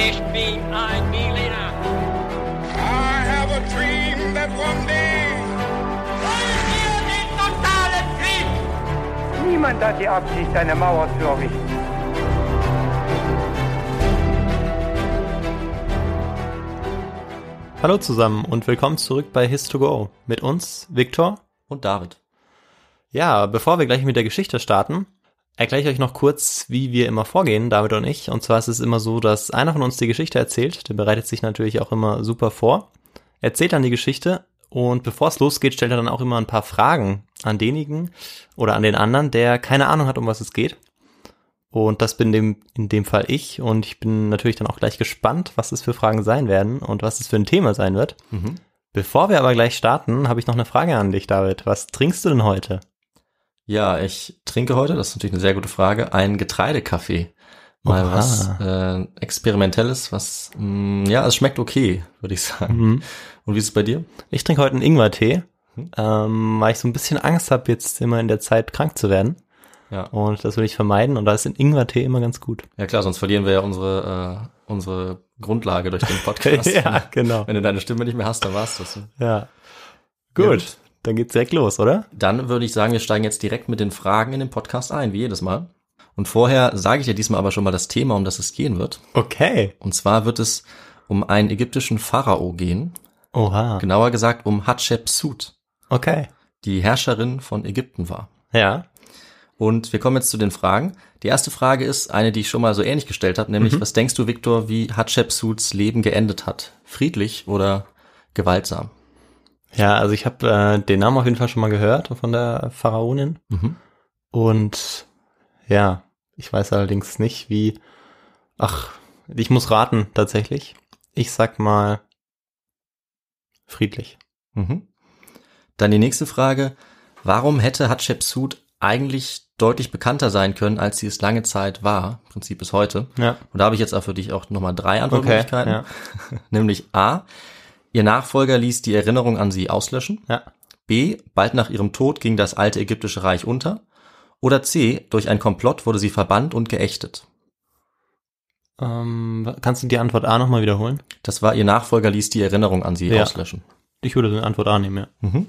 Ich bin ein Berliner. I have a dream that one day. Wollen wir den totalen Krieg? Niemand hat die Absicht, eine Mauer zu errichten. Hallo zusammen und willkommen zurück bei His2Go. Mit uns, Viktor. und David. Ja, bevor wir gleich mit der Geschichte starten, erkläre ich euch noch kurz, wie wir immer vorgehen, David und ich. Und zwar ist es immer so, dass einer von uns die Geschichte erzählt. Der bereitet sich natürlich auch immer super vor. Erzählt dann die Geschichte und bevor es losgeht, stellt er dann auch immer ein paar Fragen an denjenigen oder an den anderen, der keine Ahnung hat, um was es geht. Und das bin dem, in dem Fall ich. Und ich bin natürlich dann auch gleich gespannt, was es für Fragen sein werden und was es für ein Thema sein wird. Bevor wir aber gleich starten, habe ich noch eine Frage an dich, David. Was trinkst du denn heute? Ja, ich trinke heute, das ist natürlich eine sehr gute Frage, einen Getreidekaffee. Mal Oha. was äh, Experimentelles, was, mh, ja, es schmeckt okay, würde ich sagen. Mhm. Und wie ist es bei dir? Ich trinke heute einen Ingwertee, ähm, weil ich so ein bisschen Angst habe, jetzt immer in der Zeit krank zu werden. Ja. Und das will ich vermeiden. Und da ist ein Ingwertee immer ganz gut. Ja klar, sonst verlieren wir ja unsere, äh, unsere Grundlage durch den Podcast. ja, genau. Wenn du deine Stimme nicht mehr hast, dann war's das. Ja. Gut. Ja, gut. Dann geht's direkt los, oder? Dann würde ich sagen, wir steigen jetzt direkt mit den Fragen in den Podcast ein, wie jedes Mal. Und vorher sage ich dir diesmal aber schon mal das Thema, um das es gehen wird. Okay. Und zwar wird es um einen ägyptischen Pharao gehen. Oha. Genauer gesagt um Hatschepsut, Okay. die Herrscherin von Ägypten war. Ja. Und wir kommen jetzt zu den Fragen. Die erste Frage ist eine, die ich schon mal so ähnlich gestellt habe, nämlich was denkst du, Viktor, wie Hatschepsuts Leben geendet hat? Friedlich oder gewaltsam? Ja, also ich habe äh, den Namen auf jeden Fall schon mal gehört von der Pharaonin. Mhm. Und ja, ich weiß allerdings nicht, wie. Ach, ich muss raten tatsächlich. Ich sag mal friedlich. Mhm. Dann die nächste Frage. Warum hätte Hatschepsut eigentlich deutlich bekannter sein können, als sie es lange Zeit war? Im Prinzip bis heute. Ja. Und da habe ich jetzt auch für dich auch nochmal drei Okay. Antwortmöglichkeiten. Ja. Nämlich A. Ihr Nachfolger ließ die Erinnerung an sie auslöschen. ja. B. Bald nach ihrem Tod ging das alte ägyptische Reich unter. Oder C. Durch ein Komplott wurde sie verbannt und geächtet. Ähm, kannst du die Antwort A nochmal wiederholen? Das war ihr Nachfolger ließ die Erinnerung an sie Ja. auslöschen. Ich würde die Antwort A nehmen, ja.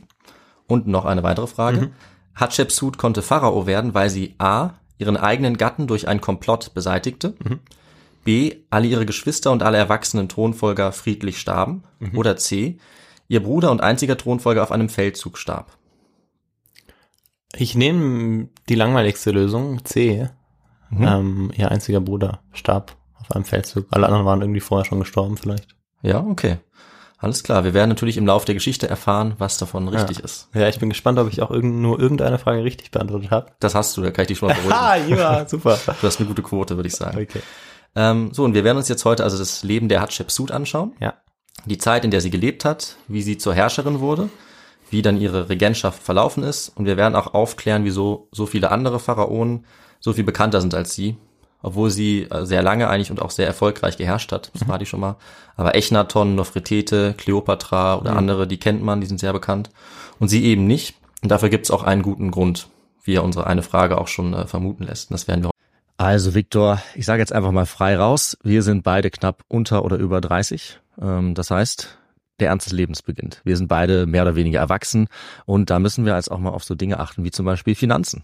Und noch eine weitere Frage. Mhm. Hatschepsut konnte Pharao werden, weil sie A. ihren eigenen Gatten durch ein Komplott beseitigte. Mhm. B. alle ihre Geschwister und alle erwachsenen Thronfolger friedlich starben. Mhm. Oder C. ihr Bruder und einziger Thronfolger auf einem Feldzug starb. Ich nehme die langweiligste Lösung, C. Ähm, ihr einziger Bruder starb auf einem Feldzug. Alle anderen waren irgendwie vorher schon gestorben vielleicht. Ja, okay. Alles klar. Wir werden natürlich im Laufe der Geschichte erfahren, was davon richtig ja. ist. Ja, ich bin gespannt, ob ich auch irgend, nur irgendeine Frage richtig beantwortet habe. Das hast du, da kann ich dich schon mal beruhigen. Ah, ja, super. Du hast eine gute Quote, würde ich sagen. Okay. Ähm, so, und wir werden uns jetzt heute also das Leben der Hatschepsut anschauen. Ja. Die Zeit, in der sie gelebt hat, wie sie zur Herrscherin wurde, wie dann ihre Regentschaft verlaufen ist. Und wir werden auch aufklären, wieso so viele andere Pharaonen so viel bekannter sind als sie. Obwohl sie äh, sehr lange eigentlich und auch sehr erfolgreich geherrscht hat. Das war die schon mal. Aber Echnaton, Nofretete, Kleopatra oder andere, die kennt man, die sind sehr bekannt. Und sie eben nicht. Und dafür gibt's auch einen guten Grund, wie er unsere eine Frage auch schon äh, vermuten lässt. Und das werden wir Also Viktor, ich sage jetzt einfach mal frei raus. Wir sind beide knapp unter oder über 30. Ähm, das heißt, der Ernst des Lebens beginnt. Wir sind beide mehr oder weniger erwachsen und da müssen wir jetzt auch mal auf so Dinge achten wie zum Beispiel Finanzen.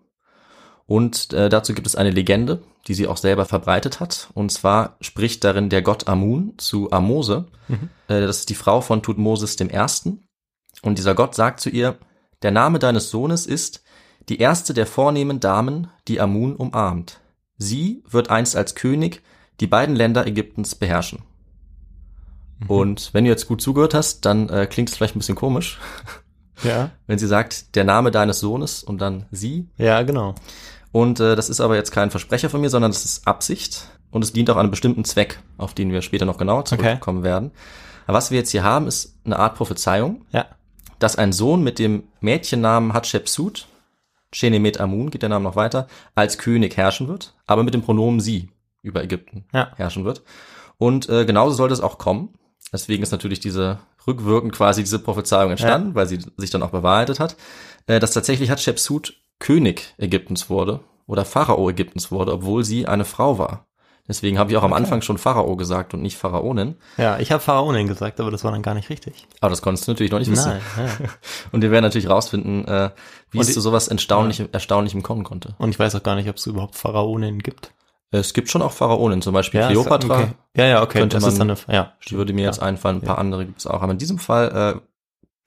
Und äh, dazu gibt es eine Legende, die sie auch selber verbreitet hat. Und zwar spricht darin der Gott Amun zu Amose. Mhm. Äh, das ist die Frau von Tutmosis dem Ersten. Und dieser Gott sagt zu ihr, der Name deines Sohnes ist die erste der vornehmen Damen, die Amun umarmt. Sie wird einst als König die beiden Länder Ägyptens beherrschen. Und wenn du jetzt gut zugehört hast, dann äh, klingt es vielleicht ein bisschen komisch, Ja. wenn sie sagt, der Name deines Sohnes und dann sie. Ja, genau. Und äh, das ist aber jetzt kein Versprecher von mir, sondern das ist Absicht und es dient auch einem bestimmten Zweck, auf den wir später noch genauer zurückkommen werden. Aber was wir jetzt hier haben, ist eine Art Prophezeiung, Ja. dass ein Sohn mit dem Mädchennamen Hatshepsut, Chenemet Amun, geht der Name noch weiter, als König herrschen wird, aber mit dem Pronomen sie über Ägypten Ja. herrschen wird. Und äh, genauso sollte es auch kommen. Deswegen ist natürlich diese rückwirkend quasi diese Prophezeiung entstanden, weil sie sich dann auch bewahrheitet hat, äh, dass tatsächlich Hatshepsut König Ägyptens wurde oder Pharao Ägyptens wurde, obwohl sie eine Frau war. Deswegen habe ich auch am Anfang schon Pharao gesagt und nicht Pharaonin. Ja, ich habe Pharaonin gesagt, aber das war dann gar nicht richtig. Aber das konntest du natürlich noch nicht wissen. Nein. Ja. Und wir werden natürlich rausfinden, äh, wie Und es zu sowas Erstaunlichem, Erstaunlichem kommen konnte. Und ich weiß auch gar nicht, ob es überhaupt Pharaonin gibt. Es gibt schon auch Pharaonen, zum Beispiel Ja, Kleopatra. Okay. Ja, ja, okay. Könnte das man- ist dann eine, ja. Die würde mir Ja. jetzt einfallen, ein paar andere gibt es auch. Aber in diesem Fall, äh,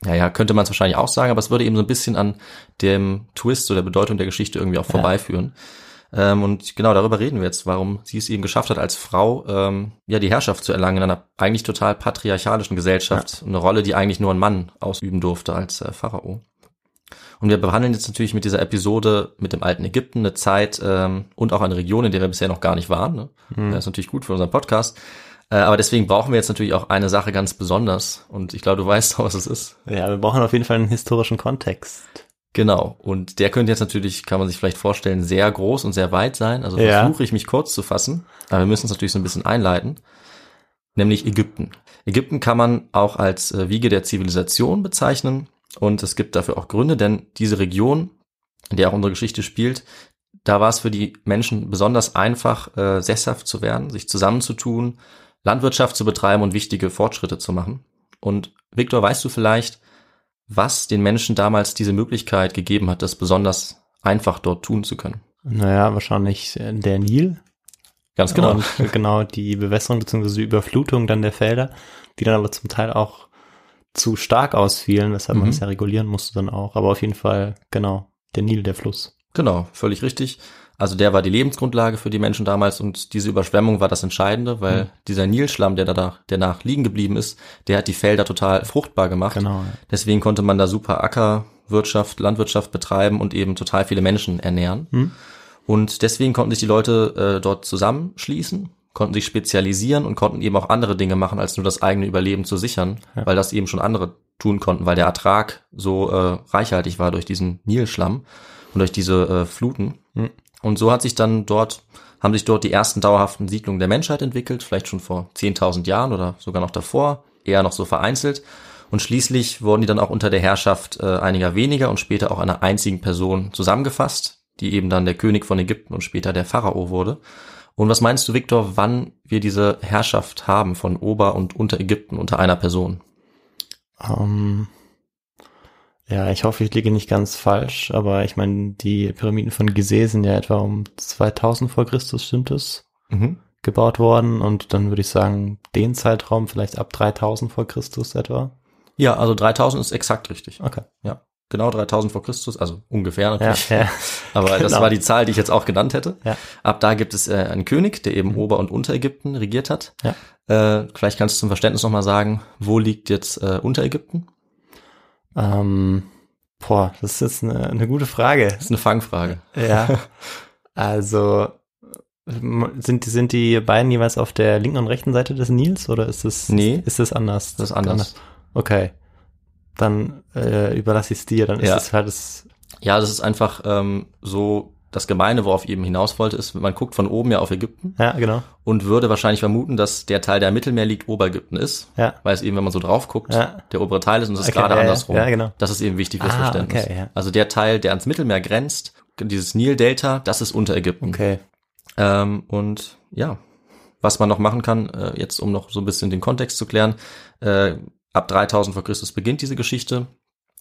ja, ja, könnte man es wahrscheinlich auch sagen, aber es würde eben so ein bisschen an dem Twist oder der Bedeutung der Geschichte irgendwie auch Ja. vorbeiführen. Ähm, und genau darüber reden wir jetzt, warum sie es eben geschafft hat, als Frau ähm, ja die Herrschaft zu erlangen in einer eigentlich total patriarchalischen Gesellschaft. Eine Rolle, die eigentlich nur ein Mann ausüben durfte als äh, Pharao. Und wir behandeln jetzt natürlich mit dieser Episode mit dem alten Ägypten eine Zeit ähm, und auch eine Region, in der wir bisher noch gar nicht waren. Ne? Das ist natürlich gut für unseren Podcast. Äh, aber deswegen brauchen wir jetzt natürlich auch eine Sache ganz besonders. Und ich glaube, du weißt auch, was es ist. Ja, wir brauchen auf jeden Fall einen historischen Kontext. Genau. Und der könnte jetzt natürlich, kann man sich vielleicht vorstellen, sehr groß und sehr weit sein. Also Ja. versuche ich mich kurz zu fassen. Aber wir müssen es natürlich so ein bisschen einleiten. Nämlich Ägypten. Ägypten kann man auch als äh, Wiege der Zivilisation bezeichnen. Und es gibt dafür auch Gründe, denn diese Region, in der auch unsere Geschichte spielt, da war es für die Menschen besonders einfach, äh, sesshaft zu werden, sich zusammenzutun, Landwirtschaft zu betreiben und wichtige Fortschritte zu machen. Und Viktor, weißt du vielleicht, was den Menschen damals diese Möglichkeit gegeben hat, das besonders einfach dort tun zu können? Naja, wahrscheinlich äh, der Nil. Ganz genau. Und genau die Bewässerung bzw. die Überflutung dann der Felder, die dann aber zum Teil auch zu stark ausfielen, weshalb man Mhm. es ja regulieren musste dann auch. Aber auf jeden Fall, genau, der Nil, der Fluss. Genau, völlig richtig. Also der war die Lebensgrundlage für die Menschen damals und diese Überschwemmung war das Entscheidende, weil Mhm. dieser Nilschlamm, der da danach liegen geblieben ist, der hat die Felder total fruchtbar gemacht. Genau. Deswegen konnte man da super Ackerwirtschaft, Landwirtschaft betreiben und eben total viele Menschen ernähren. Hm. Und deswegen konnten sich die Leute äh, dort zusammenschließen, konnten sich spezialisieren und konnten eben auch andere Dinge machen, als nur das eigene Überleben zu sichern, Ja. weil das eben schon andere tun konnten, weil der Ertrag so äh, reichhaltig war durch diesen Nilschlamm und durch diese äh, Fluten. Hm. Und so hat sich dann dort, haben sich dort die ersten dauerhaften Siedlungen der Menschheit entwickelt, vielleicht schon vor 10.000 Jahren oder sogar noch davor, eher noch so vereinzelt. Und schließlich wurden die dann auch unter der Herrschaft äh, einiger weniger und später auch einer einzigen Person zusammengefasst, die eben dann der König von Ägypten und später der Pharao wurde. Und was meinst du, Viktor, wann wir diese Herrschaft haben von Ober- und Unterägypten unter einer Person? Ähm, ja, ich hoffe, ich liege nicht ganz falsch, aber ich meine, die Pyramiden von Gizeh sind ja etwa um 2000 vor Christus, stimmt es? Mhm. gebaut worden und dann würde ich sagen, den Zeitraum vielleicht ab 3000 vor Christus etwa. Ja, also 3000 ist exakt richtig. Okay. Ja, genau 3000 vor Christus, also ungefähr Ja, natürlich. ja. Aber das Genau. war die Zahl, die ich jetzt auch genannt hätte. Ja. Ab da gibt es äh, einen König, der eben Ober- und Unterägypten regiert hat. Ja. Äh, vielleicht kannst du zum Verständnis nochmal sagen, wo liegt jetzt äh, Unterägypten? Ähm, boah, das ist eine, eine gute Frage. Das ist eine Fangfrage. Ja. Also m- sind, die- sind die beiden jeweils auf der linken und rechten Seite des Nils oder ist es Nee. ist es anders? Das ist anders. Okay. Dann äh, überlasse ich es dir, dann ist Ja. es halt das. Ja, das ist einfach ähm, so das Gemeine, worauf ich eben hinaus wollte, ist, man guckt von oben ja auf Ägypten Ja, genau. und würde wahrscheinlich vermuten, dass der Teil, der im Mittelmeer liegt, Oberägypten ist. Ja. Weil es eben, wenn man so drauf guckt, Ja. der obere Teil ist und es ist Okay, gerade ja, ja. andersrum. Ja, genau. Das ist eben wichtig fürs Ah, Verständnis. okay, ja. Also der Teil, der ans Mittelmeer grenzt, dieses Nil-Delta, das ist Unterägypten. Okay. Ähm, und ja, was man noch machen kann, äh, jetzt um noch so ein bisschen den Kontext zu klären, äh, ab 3000 vor Christus beginnt diese Geschichte.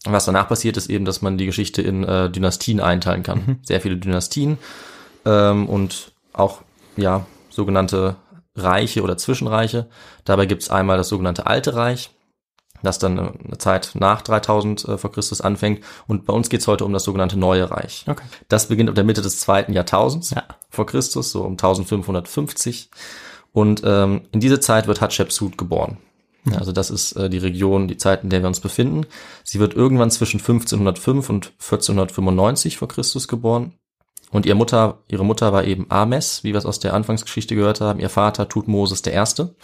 Was danach passiert, ist eben, dass man die Geschichte in äh, Dynastien einteilen kann. Mhm. Sehr viele Dynastien ähm, und auch ja sogenannte Reiche oder Zwischenreiche. Dabei gibt's einmal das sogenannte Alte Reich, das dann eine Zeit nach 3000 äh, vor Christus anfängt. Und bei uns geht's heute um das sogenannte Neue Reich. Okay. Das beginnt ab der Mitte des zweiten Jahrtausends Ja. vor Christus, so um 1550. Und ähm, in diese Zeit wird Hatschepsut geboren. Ja, Also das ist äh, die Region, die Zeit, in der wir uns befinden. Sie wird irgendwann zwischen 1505 und 1495 vor Christus geboren. Und ihr Mutter, ihre Mutter war eben Ames, wie wir es aus der Anfangsgeschichte gehört haben. Ihr Vater Tutmosis der Erste.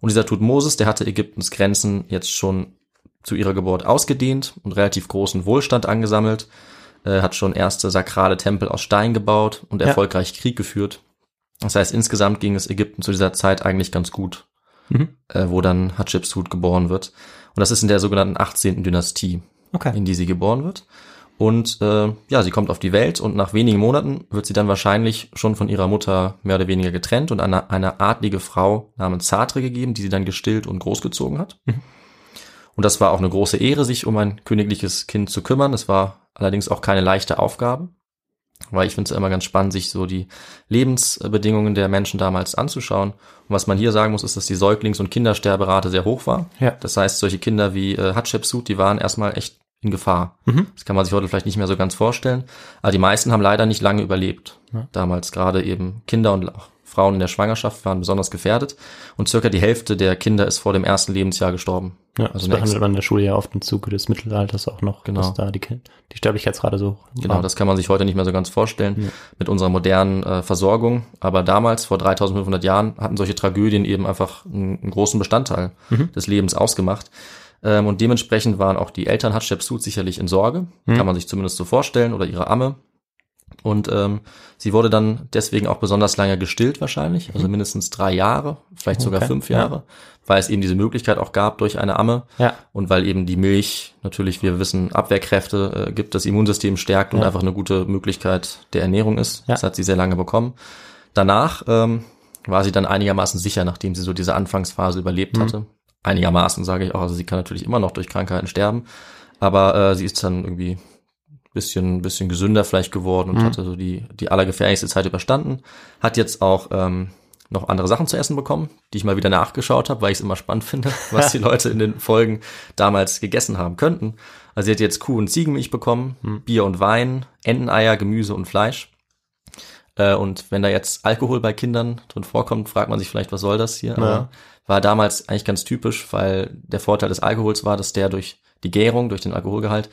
Und dieser Tutmosis, der hatte Ägyptens Grenzen jetzt schon zu ihrer Geburt ausgedehnt und relativ großen Wohlstand angesammelt, äh, hat schon erste sakrale Tempel aus Stein gebaut und Ja. erfolgreich Krieg geführt. Das heißt, insgesamt ging es Ägypten zu dieser Zeit eigentlich ganz gut, Mhm. äh, wo dann Hatschepsut geboren wird. Und das ist in der sogenannten 18. Dynastie, Okay. in die sie geboren wird. Und äh, ja, sie kommt auf die Welt und nach wenigen Monaten wird sie dann wahrscheinlich schon von ihrer Mutter mehr oder weniger getrennt und eine, eine adlige Frau namens Sartre gegeben, die sie dann gestillt und großgezogen hat. Und das war auch eine große Ehre, sich um ein königliches Kind zu kümmern. Es war allerdings auch keine leichte Aufgabe, weil ich finde es immer ganz spannend, sich so die Lebensbedingungen der Menschen damals anzuschauen. Und was man hier sagen muss, ist, dass die Säuglings- und Kindersterberate sehr hoch war. Ja. Das heißt, solche Kinder wie äh, Hatschepsut, die waren erstmal echt in Gefahr. Mhm. Das kann man sich heute vielleicht nicht mehr so ganz vorstellen. Aber die meisten haben leider nicht lange überlebt. Ja. Damals gerade eben Kinder und auch Frauen in der Schwangerschaft waren besonders gefährdet. Und circa die Hälfte der Kinder ist vor dem ersten Lebensjahr gestorben. Ja, also das behandelt man in der Schule ja oft im Zuge des Mittelalters auch noch, Genau. dass da die, die Sterblichkeitsrate so hoch Genau, war. das kann man sich heute nicht mehr so ganz vorstellen mit unserer modernen äh, Versorgung. Aber damals, vor 3500 Jahren, hatten solche Tragödien eben einfach einen, einen großen Bestandteil des Lebens ausgemacht. Ähm, und dementsprechend waren auch die Eltern Hatschepsut sicherlich in Sorge, kann man sich zumindest so vorstellen, oder ihre Amme. Und ähm, sie wurde dann deswegen auch besonders lange gestillt wahrscheinlich, also mindestens drei Jahre, vielleicht sogar Okay, fünf ja. Jahre, weil es eben diese Möglichkeit auch gab durch eine Amme Ja. und weil eben die Milch natürlich, wir wissen, Abwehrkräfte äh, gibt, das Immunsystem stärkt und Ja. einfach eine gute Möglichkeit der Ernährung ist. Ja. Das hat sie sehr lange bekommen. Danach ähm, war sie dann einigermaßen sicher, nachdem sie so diese Anfangsphase überlebt Mhm. hatte. Einigermaßen sage ich auch, also sie kann natürlich immer noch durch Krankheiten sterben, aber äh, sie ist dann irgendwie bisschen, bisschen gesünder vielleicht geworden und Mhm. hatte so die, die allergefährlichste Zeit überstanden. Hat jetzt auch ähm, noch andere Sachen zu essen bekommen, die ich mal wieder nachgeschaut habe, weil ich es immer spannend finde, was die Leute in den Folgen damals gegessen haben könnten. Also sie hat jetzt Kuh- und Ziegenmilch bekommen, Mhm. Bier und Wein, Enteneier, Gemüse und Fleisch. Äh, und wenn da jetzt Alkohol bei Kindern drin vorkommt, fragt man sich vielleicht, was soll das hier? Aber war damals eigentlich ganz typisch, weil der Vorteil des Alkohols war, dass der durch die Gärung, durch den Alkoholgehalt,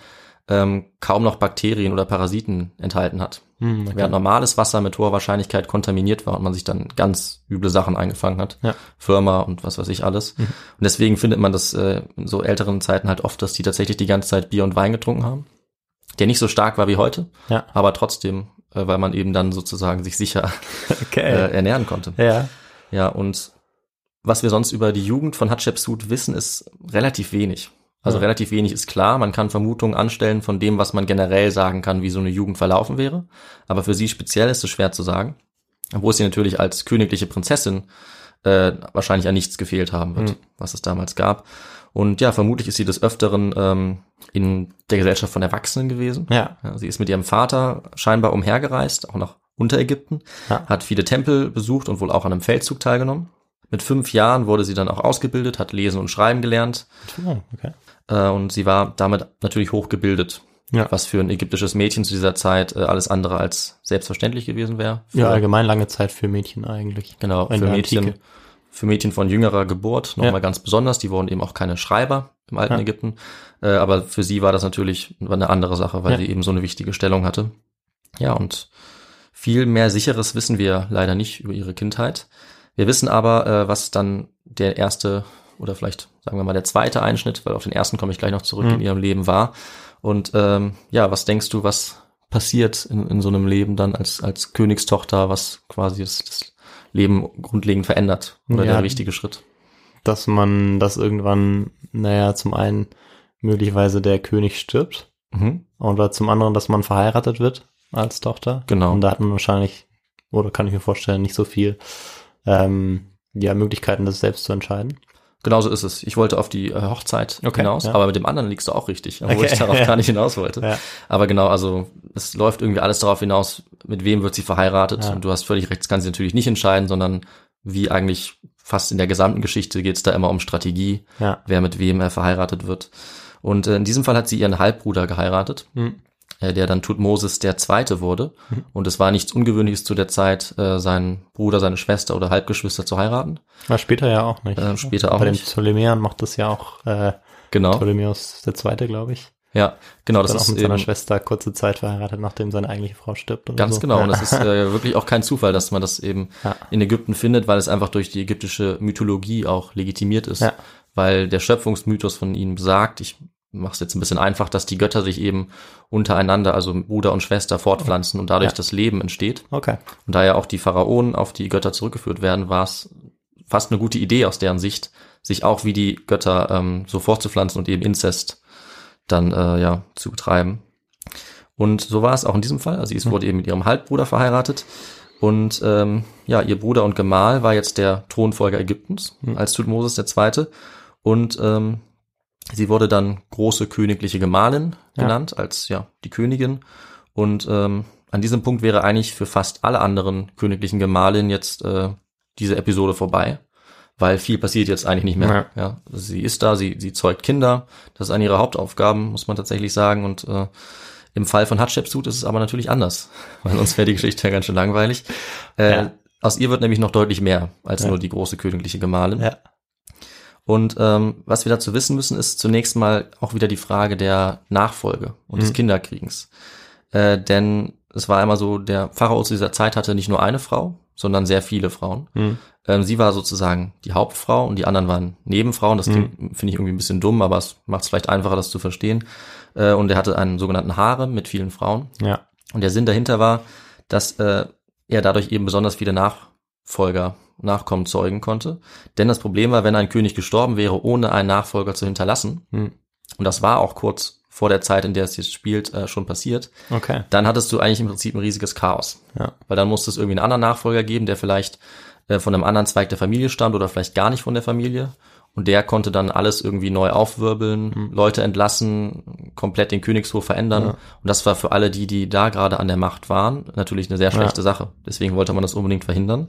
ähm, kaum noch Bakterien oder Parasiten enthalten hat. Hm, okay. Während normales Wasser mit hoher Wahrscheinlichkeit kontaminiert war und man sich dann ganz üble Sachen eingefangen hat. Ja. Firma und was weiß ich alles. Und deswegen findet man das äh, in so älteren Zeiten halt oft, dass die tatsächlich die ganze Zeit Bier und Wein getrunken haben. Der nicht so stark war wie heute, Ja. aber trotzdem, äh, weil man eben dann sozusagen sich sicher Okay. äh, ernähren konnte. ja. Ja, und was wir sonst über die Jugend von Hatschepsut wissen, ist relativ wenig. Also Ja. relativ wenig ist klar. Man kann Vermutungen anstellen von dem, was man generell sagen kann, wie so eine Jugend verlaufen wäre. Aber für sie speziell ist es schwer zu sagen. wo es ihr natürlich als königliche Prinzessin äh, wahrscheinlich an nichts gefehlt haben wird, Mhm. was es damals gab. Und ja, vermutlich ist sie des Öfteren ähm, in der Gesellschaft von Erwachsenen gewesen. Ja. Ja, sie ist mit ihrem Vater scheinbar umhergereist, auch nach Unterägypten, Ja. hat viele Tempel besucht und wohl auch an einem Feldzug teilgenommen. Mit fünf Jahren wurde sie dann auch ausgebildet, hat lesen und schreiben gelernt okay. Äh, und sie war damit natürlich hochgebildet, Ja. was für ein ägyptisches Mädchen zu dieser Zeit äh, alles andere als selbstverständlich gewesen wäre. Für- Ja, allgemein lange Zeit für Mädchen eigentlich. Genau, für Mädchen, Antike. für Mädchen von jüngerer Geburt nochmal Ja. ganz besonders. Die wurden eben auch keine Schreiber im alten Ja. Ägypten. Äh, aber für sie war das natürlich eine andere Sache, weil Ja. sie eben so eine wichtige Stellung hatte. Ja, und viel mehr Sicheres wissen wir leider nicht über ihre Kindheit. Wir wissen aber, äh, was dann der erste oder vielleicht sagen wir mal der zweite Einschnitt, weil auf den ersten komme ich gleich noch zurück Mhm. in ihrem Leben war. Und ähm, ja, was denkst du, was passiert in, in so einem Leben dann als, als Königstochter, was quasi das, das Leben grundlegend verändert oder Ja. der wichtige Schritt? Dass man, dass irgendwann, naja, zum einen möglicherweise der König stirbt Mhm. oder zum anderen, dass man verheiratet wird als Tochter. Genau. Und da hat man wahrscheinlich, oder kann ich mir vorstellen, nicht so viel, ähm, ja, Möglichkeiten, das selbst zu entscheiden. Genauso ist es. Ich wollte auf die äh, Hochzeit Okay, hinaus, ja. aber mit dem anderen liegst du auch richtig, obwohl Okay, ich darauf ja. gar nicht hinaus wollte. Ja. Aber genau, also es läuft irgendwie alles darauf hinaus, mit wem wird sie verheiratet. Und du hast völlig recht, das kann sie natürlich nicht entscheiden, sondern wie eigentlich fast in der gesamten Geschichte geht es da immer um Strategie, wer mit wem er verheiratet wird. Und äh, in diesem Fall hat sie ihren Halbbruder geheiratet, Mhm. Äh, der dann Tutmosis der Zweite wurde. Und es war nichts Ungewöhnliches zu der Zeit, äh, seinen Bruder, seine Schwester oder Halbgeschwister zu heiraten. Na, später ja auch nicht. Äh, später auch Bei den nicht. Ptolemäern macht das ja auch äh, Genau. Ptolemäus der Zweite, glaube ich. Ja, genau, das Dann auch ist mit seiner Schwester kurze Zeit verheiratet, nachdem seine eigentliche Frau stirbt. Ganz so. genau. Und es ist äh, wirklich auch kein Zufall, dass man das eben Ja. in Ägypten findet, weil es einfach durch die ägyptische Mythologie auch legitimiert ist. Ja. Weil der Schöpfungsmythos von ihnen besagt, ich mache es jetzt ein bisschen einfach, dass die Götter sich eben untereinander, also Bruder und Schwester, fortpflanzen und dadurch Ja. das Leben entsteht. Okay. Und da ja auch die Pharaonen auf die Götter zurückgeführt werden, war es fast eine gute Idee aus deren Sicht, sich auch wie die Götter ähm, so fortzupflanzen und eben Inzest dann äh, ja zu betreiben. Und so war es auch in diesem Fall. Also sie wurde eben mit ihrem Halbbruder verheiratet. Und ähm, ja, ihr Bruder und Gemahl war jetzt der Thronfolger Ägyptens als Tutmosis der Zweite. Und ähm, sie wurde dann große königliche Gemahlin Ja. genannt, als ja die Königin. Und ähm, an diesem Punkt wäre eigentlich für fast alle anderen königlichen Gemahlinnen jetzt äh, diese Episode vorbei, weil viel passiert jetzt eigentlich nicht mehr. Ja. sie ist da, sie, sie zeugt Kinder, das ist eine ihrer Hauptaufgaben, muss man tatsächlich sagen. Und äh, im Fall von Hatshepsut ist es aber natürlich anders, weil sonst wäre die Geschichte ja ganz schön langweilig. Äh, Ja. Aus ihr wird nämlich noch deutlich mehr als Ja. nur die große königliche Gemahlin. Ja. Und ähm, was wir dazu wissen müssen, ist zunächst mal auch wieder die Frage der Nachfolge und des Mhm. Kinderkriegens. Äh, denn es war immer so, der Pharao zu dieser Zeit hatte nicht nur eine Frau, sondern sehr viele Frauen. Mhm. Ähm, sie war sozusagen die Hauptfrau und die anderen waren Nebenfrauen. Das klingt, finde ich irgendwie ein bisschen dumm, aber es macht es vielleicht einfacher, das zu verstehen. Äh, und er hatte einen sogenannten Harem mit vielen Frauen. Ja. Und der Sinn dahinter war, dass äh, er dadurch eben besonders viele Nachfolger, Nachkommen zeugen konnte. Denn das Problem war, wenn ein König gestorben wäre, ohne einen Nachfolger zu hinterlassen, Hm. und das war auch kurz vor der Zeit, in der es jetzt spielt, äh, schon passiert, Okay. dann hattest du eigentlich im Prinzip ein riesiges Chaos. Ja. Weil dann musste es irgendwie einen anderen Nachfolger geben, der vielleicht äh, von einem anderen Zweig der Familie stammt oder vielleicht gar nicht von der Familie. Und der konnte dann alles irgendwie neu aufwirbeln, Leute entlassen, komplett den Königshof verändern. Ja. Und das war für alle die, die da gerade an der Macht waren, natürlich eine sehr schlechte Ja. Sache. Deswegen wollte man das unbedingt verhindern.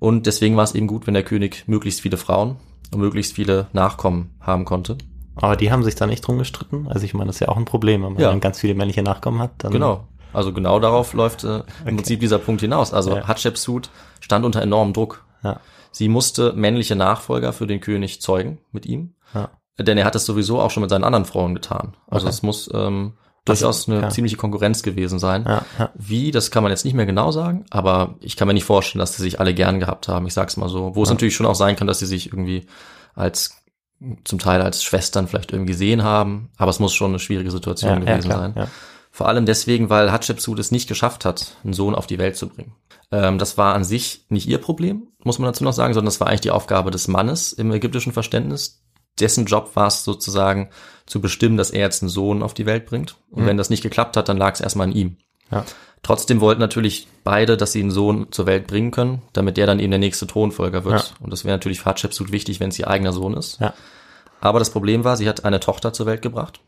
Und deswegen war es eben gut, wenn der König möglichst viele Frauen und möglichst viele Nachkommen haben konnte. Aber die haben sich da nicht drum gestritten. Also ich meine, das ist ja auch ein Problem, wenn man Ja. ganz viele männliche Nachkommen hat. Dann Genau. Also genau darauf läuft äh, im Prinzip dieser Punkt hinaus. Also Ja. Hatshepsut stand unter enormem Druck. Ja. Sie musste männliche Nachfolger für den König zeugen mit ihm, Ja. denn er hat es sowieso auch schon mit seinen anderen Frauen getan. Also Okay. es muss ähm, durchaus eine ja. ziemliche Konkurrenz gewesen sein. Ja, ja. Wie, das kann man jetzt nicht mehr genau sagen, aber ich kann mir nicht vorstellen, dass sie sich alle gern gehabt haben. Ich sag's mal so. Wo es natürlich schon auch sein kann, dass sie sich irgendwie als zum Teil als Schwestern vielleicht irgendwie gesehen haben, aber es muss schon eine schwierige Situation gewesen klar, sein. Vor allem deswegen, weil Hatshepsut es nicht geschafft hat, einen Sohn auf die Welt zu bringen. Ähm, das war an sich nicht ihr Problem, muss man dazu noch sagen, sondern das war eigentlich die Aufgabe des Mannes im ägyptischen Verständnis. Dessen Job war es sozusagen zu bestimmen, dass er jetzt einen Sohn auf die Welt bringt. Und Mhm. wenn das nicht geklappt hat, dann lag es erstmal an ihm. Ja. Trotzdem wollten natürlich beide, dass sie einen Sohn zur Welt bringen können, damit der dann eben der nächste Thronfolger wird. Ja. Und das wäre natürlich für Hatschepsut wichtig, wenn es ihr eigener Sohn ist. Ja. Aber das Problem war, sie hat eine Tochter zur Welt gebracht.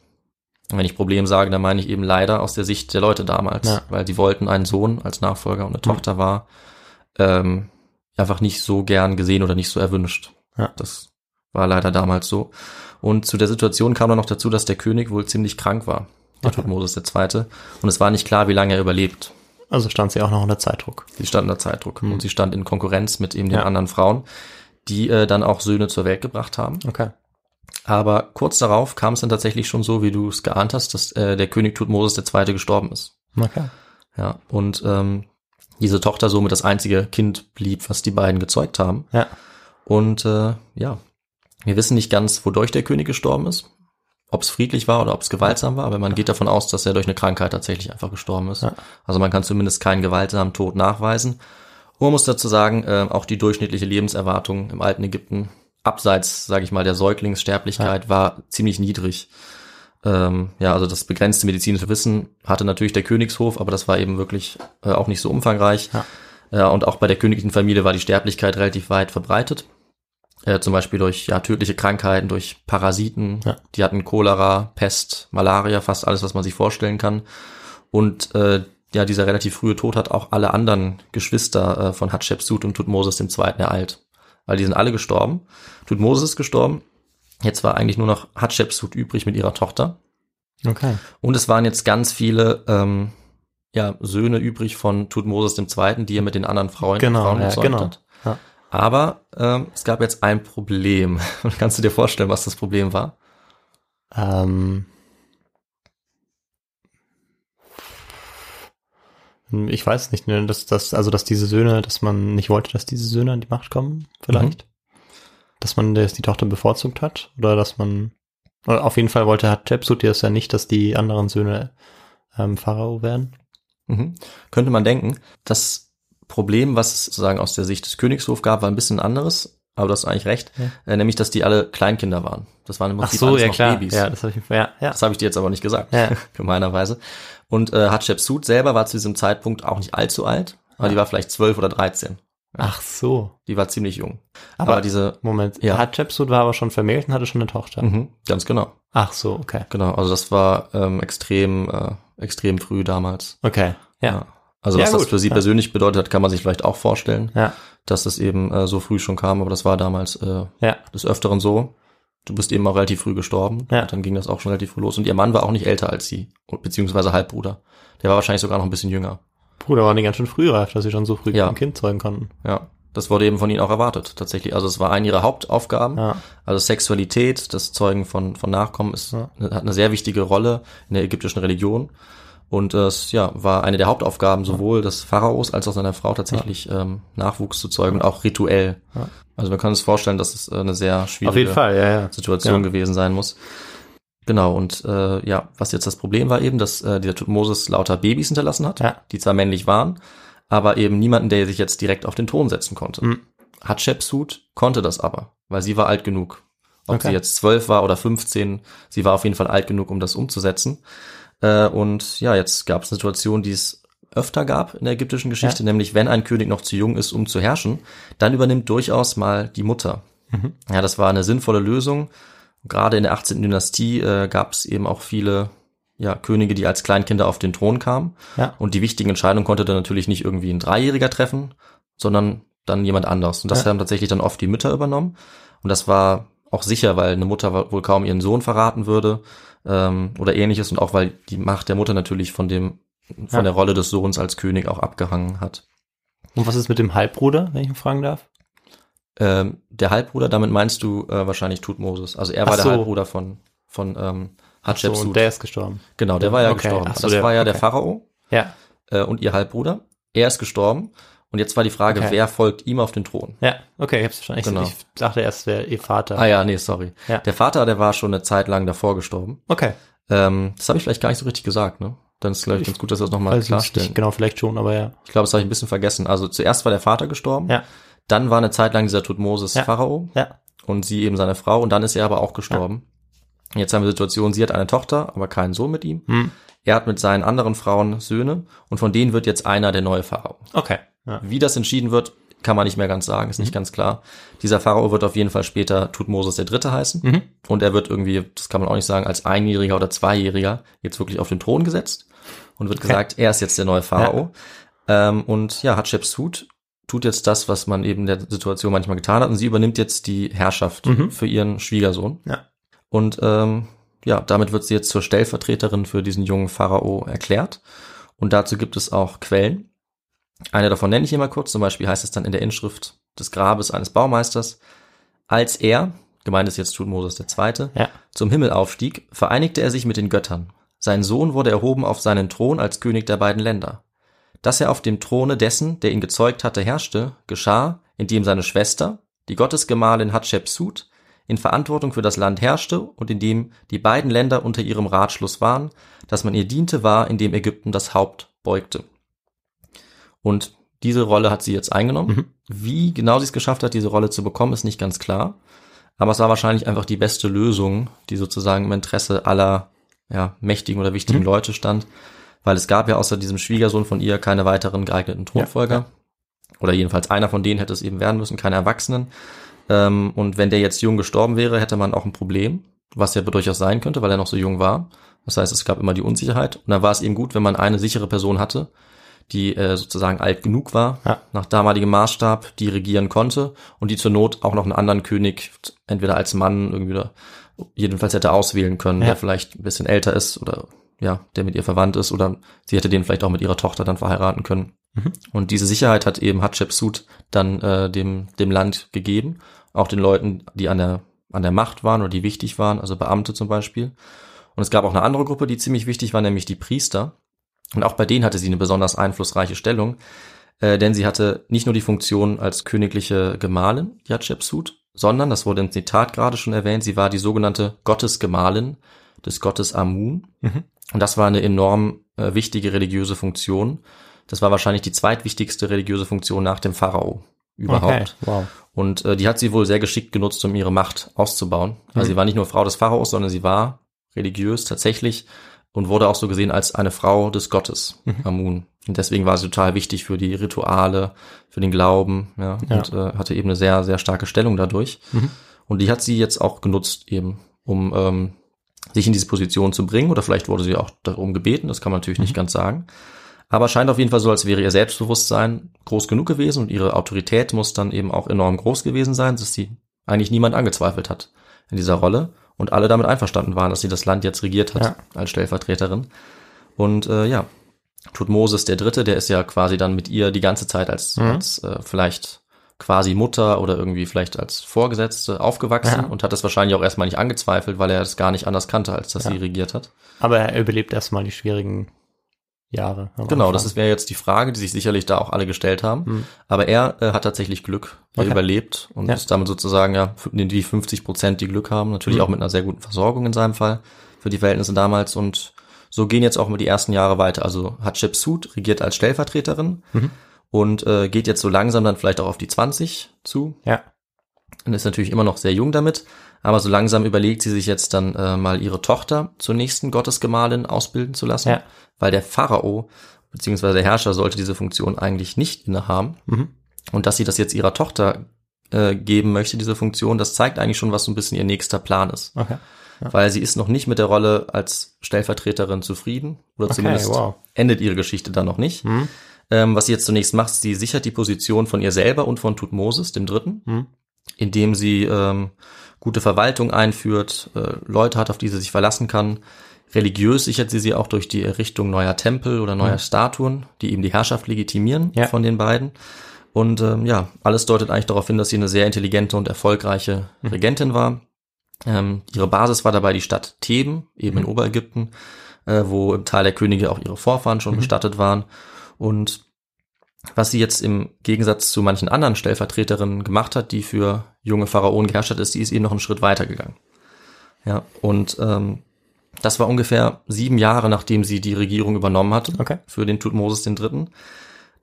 Und wenn ich Problem sage, dann meine ich eben leider aus der Sicht der Leute damals, Ja. weil sie wollten einen Sohn als Nachfolger und eine Tochter war ähm, einfach nicht so gern gesehen oder nicht so erwünscht. Ja. Das war leider damals so. Und zu der Situation kam dann noch dazu, dass der König wohl ziemlich krank war, der Okay. Tutmosis II. Und es war nicht klar, wie lange er überlebt. Also stand sie auch noch unter Zeitdruck. Sie stand unter Zeitdruck und sie stand in Konkurrenz mit eben den Ja. anderen Frauen, die äh, dann auch Söhne zur Welt gebracht haben. Okay. Aber kurz darauf kam es dann tatsächlich schon so, wie du es geahnt hast, dass äh, der König Tutmosis II. gestorben ist. Okay. Ja, und ähm, diese Tochter somit das einzige Kind blieb, was die beiden gezeugt haben. Ja. Und äh, ja, wir wissen nicht ganz, wodurch der König gestorben ist. Ob es friedlich war oder ob es gewaltsam war, aber man geht davon aus, dass er durch eine Krankheit tatsächlich einfach gestorben ist. Ja. Also man kann zumindest keinen gewaltsamen Tod nachweisen. Und man muss dazu sagen, äh, auch die durchschnittliche Lebenserwartung im alten Ägypten, abseits, sage ich mal, der Säuglingssterblichkeit, war ziemlich niedrig. Ähm, ja, also das begrenzte medizinische Wissen hatte natürlich der Königshof, aber das war eben wirklich äh, auch nicht so umfangreich. Ja. Ja, und auch bei der königlichen Familie war die Sterblichkeit relativ weit verbreitet. Äh, zum Beispiel durch ja, tödliche Krankheiten, durch Parasiten. Ja. Die hatten Cholera, Pest, Malaria, fast alles, was man sich vorstellen kann. Und äh, ja, dieser relativ frühe Tod hat auch alle anderen Geschwister äh, von Hatschepsut und Tutmosis II. ereilt. Weil die sind alle gestorben. Tutmosis ist gestorben. Jetzt war eigentlich nur noch Hatschepsut übrig mit ihrer Tochter. Okay. Und es waren jetzt ganz viele ähm, ja, Söhne übrig von Tutmosis II., die er mit den anderen Frauen, Genau, Frauen ja, genau. hat. Ja. Aber ähm, es gab jetzt ein Problem. Kannst du dir vorstellen, was das Problem war? Ähm, ich weiß nicht, ne, dass das, also dass diese Söhne, dass man nicht wollte, dass diese Söhne an die Macht kommen, vielleicht. Dass man das die Tochter bevorzugt hat oder dass man auf jeden Fall wollte Hatschepsut das ja nicht, dass die anderen Söhne ähm, Pharao werden. Mhm. Könnte man denken. Das Problem, was es sozusagen aus der Sicht des Königshofs gab, war ein bisschen anderes. Aber du hast eigentlich recht, äh, nämlich, dass die alle Kleinkinder waren. Das waren im Ach Prinzip so, alles ja klar. Babys. Ja, das habe ich ja, ja. Das habe ich dir jetzt aber nicht gesagt, Ja. gemeinerweise. Und äh, Hatschepsut selber war zu diesem Zeitpunkt auch nicht allzu alt, aber die war vielleicht zwölf oder dreizehn. Ach so. Die war ziemlich jung. Aber- Aber, diese, Moment, Ja. Hatschepsut war aber schon vermählt und hatte schon eine Tochter. mhm, ganz genau, Ach so, okay. genau. Also das war ähm, extrem, äh, extrem früh damals. Okay. Ja. Also Ja, was das gut, für sie ja. persönlich bedeutet hat, kann man sich vielleicht auch vorstellen, Ja. dass es eben äh, so früh schon kam. Aber das war damals äh, Ja. des Öfteren so. Du bist eben auch relativ früh gestorben. Ja. Und dann ging das auch schon relativ früh los. Und ihr Mann war auch nicht älter als sie, beziehungsweise Halbbruder. Der war wahrscheinlich sogar noch ein bisschen jünger. Bruder waren die ganz schön früh reif, dass sie schon so früh Ja. ein Kind zeugen konnten. Ja, das wurde eben von ihnen auch erwartet, tatsächlich. Also es war eine ihrer Hauptaufgaben. Ja. Also Sexualität, das Zeugen von, von Nachkommen ist, Ja. hat eine sehr wichtige Rolle in der ägyptischen Religion. Und es ja, war eine der Hauptaufgaben sowohl des Pharaos als auch seiner Frau tatsächlich ähm, Nachwuchs zu zeugen und auch rituell. Ja. Also man kann uns vorstellen, dass es äh, eine sehr schwierige Fall, ja, ja. Situation Ja. gewesen sein muss. Genau, und äh, ja, was jetzt das Problem war eben, dass äh, dieser Tutmosis lauter Babys hinterlassen hat, Ja. die zwar männlich waren, aber eben niemanden, der sich jetzt direkt auf den Thron setzen konnte. Mhm. Hatschepsut konnte das aber, weil sie war alt genug. Ob Okay. sie jetzt zwölf war oder 15, sie war auf jeden Fall alt genug, um das umzusetzen. Äh, und ja, jetzt gab es eine Situation, die es öfter gab in der ägyptischen Geschichte, nämlich wenn ein König noch zu jung ist, um zu herrschen, dann übernimmt durchaus mal die Mutter. Mhm. Ja, das war eine sinnvolle Lösung. Gerade in der 18. Dynastie äh, gab es eben auch viele ja, Könige, die als Kleinkinder auf den Thron kamen. Ja. Und die wichtigen Entscheidungen konnte dann natürlich nicht irgendwie ein Dreijähriger treffen, sondern dann jemand anders. Und das Ja. haben tatsächlich dann oft die Mütter übernommen. Und das war auch sicher, weil eine Mutter wohl kaum ihren Sohn verraten würde ähm, oder ähnliches. Und auch weil die Macht der Mutter natürlich von dem von Ja. der Rolle des Sohns als König auch abgehangen hat. Und was ist mit dem Halbbruder, wenn ich ihn fragen darf? Ähm, der Halbbruder, damit meinst du äh, wahrscheinlich Tutmosis. Also er war Ach der so. Halbbruder von von ähm, So, Hatschepsut. und der ist gestorben. genau, der war ja Okay, gestorben. so, das der- war ja der okay. Pharao Ja, äh, und ihr Halbbruder. Er ist gestorben. Und jetzt war die Frage, Okay. wer folgt ihm auf den Thron? ja, okay, ich hab's verstanden. Genau. ich dachte erst, wäre ihr Vater. Ah ja, nee, sorry. Ja. Der Vater, der war schon eine Zeit lang davor gestorben. Okay, Ähm, das habe ich vielleicht gar nicht so richtig gesagt, ne? Dann ist es vielleicht ganz gut, dass wir das nochmal klarstellen. nicht, genau, vielleicht schon, aber ja. Ich glaube, das habe ich ein bisschen vergessen. Also zuerst war der Vater gestorben, Ja, dann war eine Zeit lang dieser Tutmosis Ja. Pharao ja, und sie eben seine Frau und dann ist er aber auch gestorben. Jetzt haben wir die Situation, sie hat eine Tochter, aber keinen Sohn mit ihm. Hm. Er hat mit seinen anderen Frauen Söhne und von denen wird jetzt einer der neue Pharao. Okay. Ja. Wie das entschieden wird, kann man nicht mehr ganz sagen, ist nicht ganz klar. Dieser Pharao wird auf jeden Fall später Tutmosis der Dritte heißen. Und er wird irgendwie, das kann man auch nicht sagen, als Einjähriger oder Zweijähriger jetzt wirklich auf den Thron gesetzt und wird gesagt, er ist jetzt der neue Pharao. Ähm, und ja, Hatshepsut tut jetzt das, was man eben in der Situation manchmal getan hat und sie übernimmt jetzt die Herrschaft für ihren Schwiegersohn. Ja. Und ähm, ja, damit wird sie jetzt zur Stellvertreterin für diesen jungen Pharao erklärt. Und dazu gibt es auch Quellen. Eine davon nenne ich hier mal kurz. Zum Beispiel heißt es dann in der Inschrift des Grabes eines Baumeisters, als er, gemeint ist jetzt Tutmosis Zweite, Ja. zum Himmel aufstieg, vereinigte er sich mit den Göttern. Sein Sohn wurde erhoben auf seinen Thron als König der beiden Länder. Dass er auf dem Throne dessen, der ihn gezeugt hatte, herrschte, geschah, indem seine Schwester, die Gottesgemahlin Hatschepsut, in Verantwortung für das Land herrschte und indem die beiden Länder unter ihrem Ratschluss waren, dass man ihr diente, war, indem Ägypten das Haupt beugte. Und diese Rolle hat sie jetzt eingenommen. Wie genau sie es geschafft hat, diese Rolle zu bekommen, ist nicht ganz klar. Aber es war wahrscheinlich einfach die beste Lösung, die sozusagen im Interesse aller ja, mächtigen oder wichtigen Leute stand. Weil es gab ja außer diesem Schwiegersohn von ihr keine weiteren geeigneten Thronfolger. Oder jedenfalls einer von denen hätte es eben werden müssen, keine Erwachsenen. Ähm, und wenn der jetzt jung gestorben wäre, hätte man auch ein Problem, was ja durchaus sein könnte, weil er noch so jung war. Das heißt, es gab immer die Unsicherheit. Und dann war es eben gut, wenn man eine sichere Person hatte, die äh, sozusagen alt genug war, Ja. nach damaligem Maßstab, die regieren konnte und die zur Not auch noch einen anderen König, entweder als Mann irgendwie oder jedenfalls hätte auswählen können, Ja. der vielleicht ein bisschen älter ist oder ja, der mit ihr verwandt ist oder sie hätte den vielleicht auch mit ihrer Tochter dann verheiraten können. Und diese Sicherheit hat eben Hatshepsut dann äh, dem, dem Land gegeben, auch den Leuten, die an der, an der Macht waren oder die wichtig waren, also Beamte zum Beispiel. Und es gab auch eine andere Gruppe, die ziemlich wichtig war, nämlich die Priester. Und auch bei denen hatte sie eine besonders einflussreiche Stellung, äh, denn sie hatte nicht nur die Funktion als königliche Gemahlin, die Hatshepsut, sondern, das wurde im Zitat gerade schon erwähnt, sie war die sogenannte Gottesgemahlin des Gottes Amun. Und das war eine enorm äh, wichtige religiöse Funktion. Das war wahrscheinlich die zweitwichtigste religiöse Funktion nach dem Pharao überhaupt. Okay. Wow. Und äh, die hat sie wohl sehr geschickt genutzt, um ihre Macht auszubauen. Also sie war nicht nur Frau des Pharaos, sondern sie war religiös tatsächlich und wurde auch so gesehen als eine Frau des Gottes, Amun. Und deswegen war sie total wichtig für die Rituale, für den Glauben, ja, Ja. und äh, hatte eben eine sehr, sehr starke Stellung dadurch. Und die hat sie jetzt auch genutzt eben, um ähm, sich in diese Position zu bringen. Oder vielleicht wurde sie auch darum gebeten, das kann man natürlich nicht ganz sagen. Aber scheint auf jeden Fall so, als wäre ihr Selbstbewusstsein groß genug gewesen und ihre Autorität muss dann eben auch enorm groß gewesen sein, dass sie eigentlich niemand angezweifelt hat in dieser Rolle und alle damit einverstanden waren, dass sie das Land jetzt regiert hat Ja. als Stellvertreterin. Und äh, ja, Tutmosis der Dritte, der ist ja quasi dann mit ihr die ganze Zeit als, als äh, vielleicht quasi Mutter oder irgendwie vielleicht als Vorgesetzte aufgewachsen Ja. und hat das wahrscheinlich auch erstmal nicht angezweifelt, weil er es gar nicht anders kannte, als dass sie regiert hat. Aber er überlebt erstmal die schwierigen Jahre. Genau, Anfang. das ist- wäre jetzt die Frage, die sich sicherlich da auch alle gestellt haben. Aber er äh, hat tatsächlich Glück. Er Okay. überlebt und Ja. ist damit sozusagen ja die 50 Prozent, die Glück haben. Natürlich auch mit einer sehr guten Versorgung in seinem Fall für die Verhältnisse damals. Und so gehen jetzt auch mal die ersten Jahre weiter. Also Hatshepsut regiert als Stellvertreterin und äh, geht jetzt so langsam dann vielleicht auch auf die 20 zu Ja. Und ist natürlich immer noch sehr jung damit, aber so langsam überlegt sie sich jetzt dann äh, mal ihre Tochter zur nächsten Gottesgemahlin ausbilden zu lassen, Ja. weil der Pharao beziehungsweise der Herrscher sollte diese Funktion eigentlich nicht innehaben Mhm. und dass sie das jetzt ihrer Tochter äh, geben möchte, diese Funktion, das zeigt eigentlich schon, was so ein bisschen ihr nächster Plan ist, Okay. weil sie ist noch nicht mit der Rolle als Stellvertreterin zufrieden oder Okay, zumindest wow. endet ihre Geschichte dann noch nicht. Mhm. Ähm, was sie jetzt zunächst macht, sie sichert die Position von ihr selber und von Tutmosis, dem Dritten, Mhm. Indem sie ähm, gute Verwaltung einführt, äh, Leute hat, auf die sie sich verlassen kann. Religiös sichert sie sie auch durch die Errichtung neuer Tempel oder neuer Statuen, die eben die Herrschaft legitimieren Ja. von den beiden. Und ähm, ja, alles deutet eigentlich darauf hin, dass sie eine sehr intelligente und erfolgreiche Regentin war. Ähm, ihre Basis war dabei die Stadt Theben, eben in Oberägypten, äh, wo im Teil der Könige auch ihre Vorfahren schon bestattet waren. Und was sie jetzt im Gegensatz zu manchen anderen Stellvertreterinnen gemacht hat, die für junge Pharaonen geherrscht hat, ist, die ist eben noch einen Schritt weiter gegangen. Ja, und ähm, das war ungefähr sieben Jahre, nachdem sie die Regierung übernommen hatte Okay. für den Tutmosis Dritten.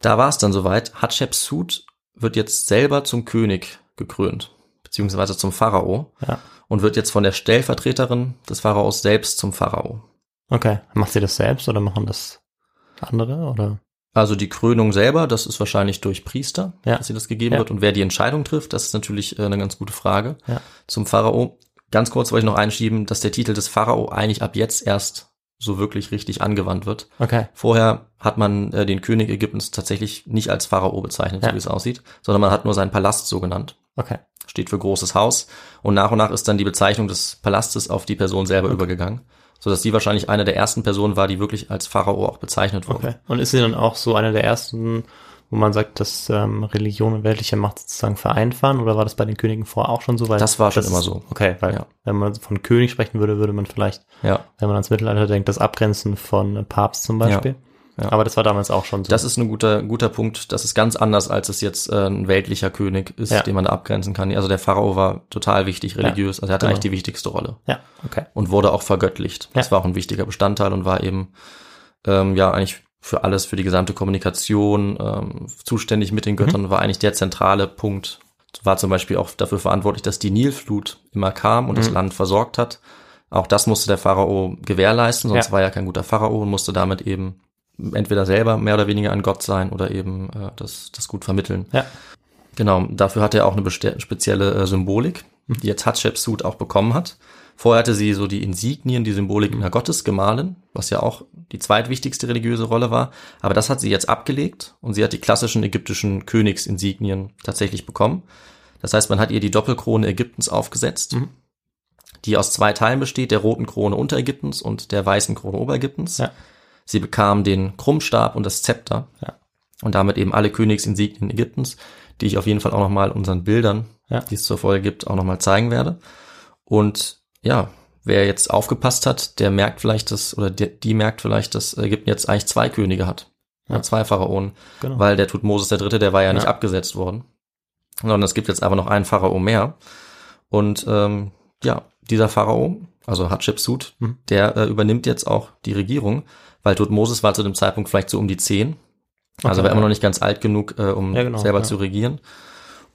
Da war es dann soweit. Hatschepsut wird jetzt selber zum König gekrönt, beziehungsweise zum Pharao. Ja. und wird jetzt von der Stellvertreterin des Pharaos selbst zum Pharao. Okay. Macht sie das selbst oder machen das andere oder? Also die Krönung selber, das ist wahrscheinlich durch Priester, Ja. dass sie das gegeben Ja. wird. Und wer die Entscheidung trifft, das ist natürlich äh, eine ganz gute Frage. Ja. Zum Pharao. Ganz kurz wollte ich noch einschieben, dass der Titel des Pharao eigentlich ab jetzt erst so wirklich richtig angewandt wird. Okay. Vorher hat man äh, den König Ägyptens tatsächlich nicht als Pharao bezeichnet, Ja. so wie es aussieht, sondern man hat nur seinen Palast so genannt. Okay. Steht für großes Haus. Und nach und nach ist dann die Bezeichnung des Palastes auf die Person selber übergegangen, sodass sie wahrscheinlich eine der ersten Personen war, die wirklich als Pharao auch bezeichnet wurde. Okay. Und ist sie dann auch so eine der ersten, wo man sagt, dass ähm, Religion und weltliche Macht sozusagen vereint waren? Oder war das bei den Königen vorher auch schon so? Weil Das war schon ist- immer so. Okay, weil Ja. wenn man von König sprechen würde, würde man vielleicht, Ja. wenn man ans Mittelalter denkt, das Abgrenzen von Papst zum Beispiel. Ja. Aber das war damals auch schon so. Das ist ein guter, guter Punkt. Das ist ganz anders, als es jetzt äh, ein weltlicher König ist, Ja. den man da abgrenzen kann. Also der Pharao war total wichtig religiös. Also er hatte genau. eigentlich die wichtigste Rolle ja, okay. und wurde auch vergöttlicht. Das Ja. war auch ein wichtiger Bestandteil und war eben ähm, ja eigentlich für alles, für die gesamte Kommunikation ähm, zuständig mit den Göttern, war eigentlich der zentrale Punkt. War zum Beispiel auch dafür verantwortlich, dass die Nilflut immer kam und das Land versorgt hat. Auch das musste der Pharao gewährleisten, sonst Ja. war er kein guter Pharao und musste damit eben entweder selber mehr oder weniger ein Gott sein oder eben äh, das, das gut vermitteln. Ja. Genau, dafür hatte er auch eine spezielle äh, Symbolik, die jetzt Hatschepsut auch bekommen hat. Vorher hatte sie so die Insignien, die Symbolik einer Gottesgemahlin, was ja auch die zweitwichtigste religiöse Rolle war. Aber das hat sie jetzt abgelegt und sie hat die klassischen ägyptischen Königsinsignien tatsächlich bekommen. Das heißt, man hat ihr die Doppelkrone Ägyptens aufgesetzt, die aus zwei Teilen besteht, der roten Krone Unterägyptens und der weißen Krone Oberägyptens. Ja. Sie bekam den Krummstab und das Zepter Ja. und damit eben alle Königsinsignien Ägyptens, die ich auf jeden Fall auch nochmal unseren Bildern, Ja. die es zur Folge gibt, auch nochmal zeigen werde. Und ja, wer jetzt aufgepasst hat, der merkt vielleicht, dass, oder die, die merkt vielleicht, dass Ägypten jetzt eigentlich zwei Könige hat. Ja. Zwei Pharaonen. Genau. Weil der Tutmosis der Dritte, der war ja nicht Ja. abgesetzt worden. Sondern es gibt jetzt aber noch einen Pharao mehr. Und ähm, ja, dieser Pharao, also Hatschepsut, Mhm. der äh, übernimmt jetzt auch die Regierung, weil Tutmosis war zu dem Zeitpunkt vielleicht so um die zehn. Also Okay, war immer ja. noch nicht ganz alt genug, äh, um Ja, genau, selber ja. zu regieren.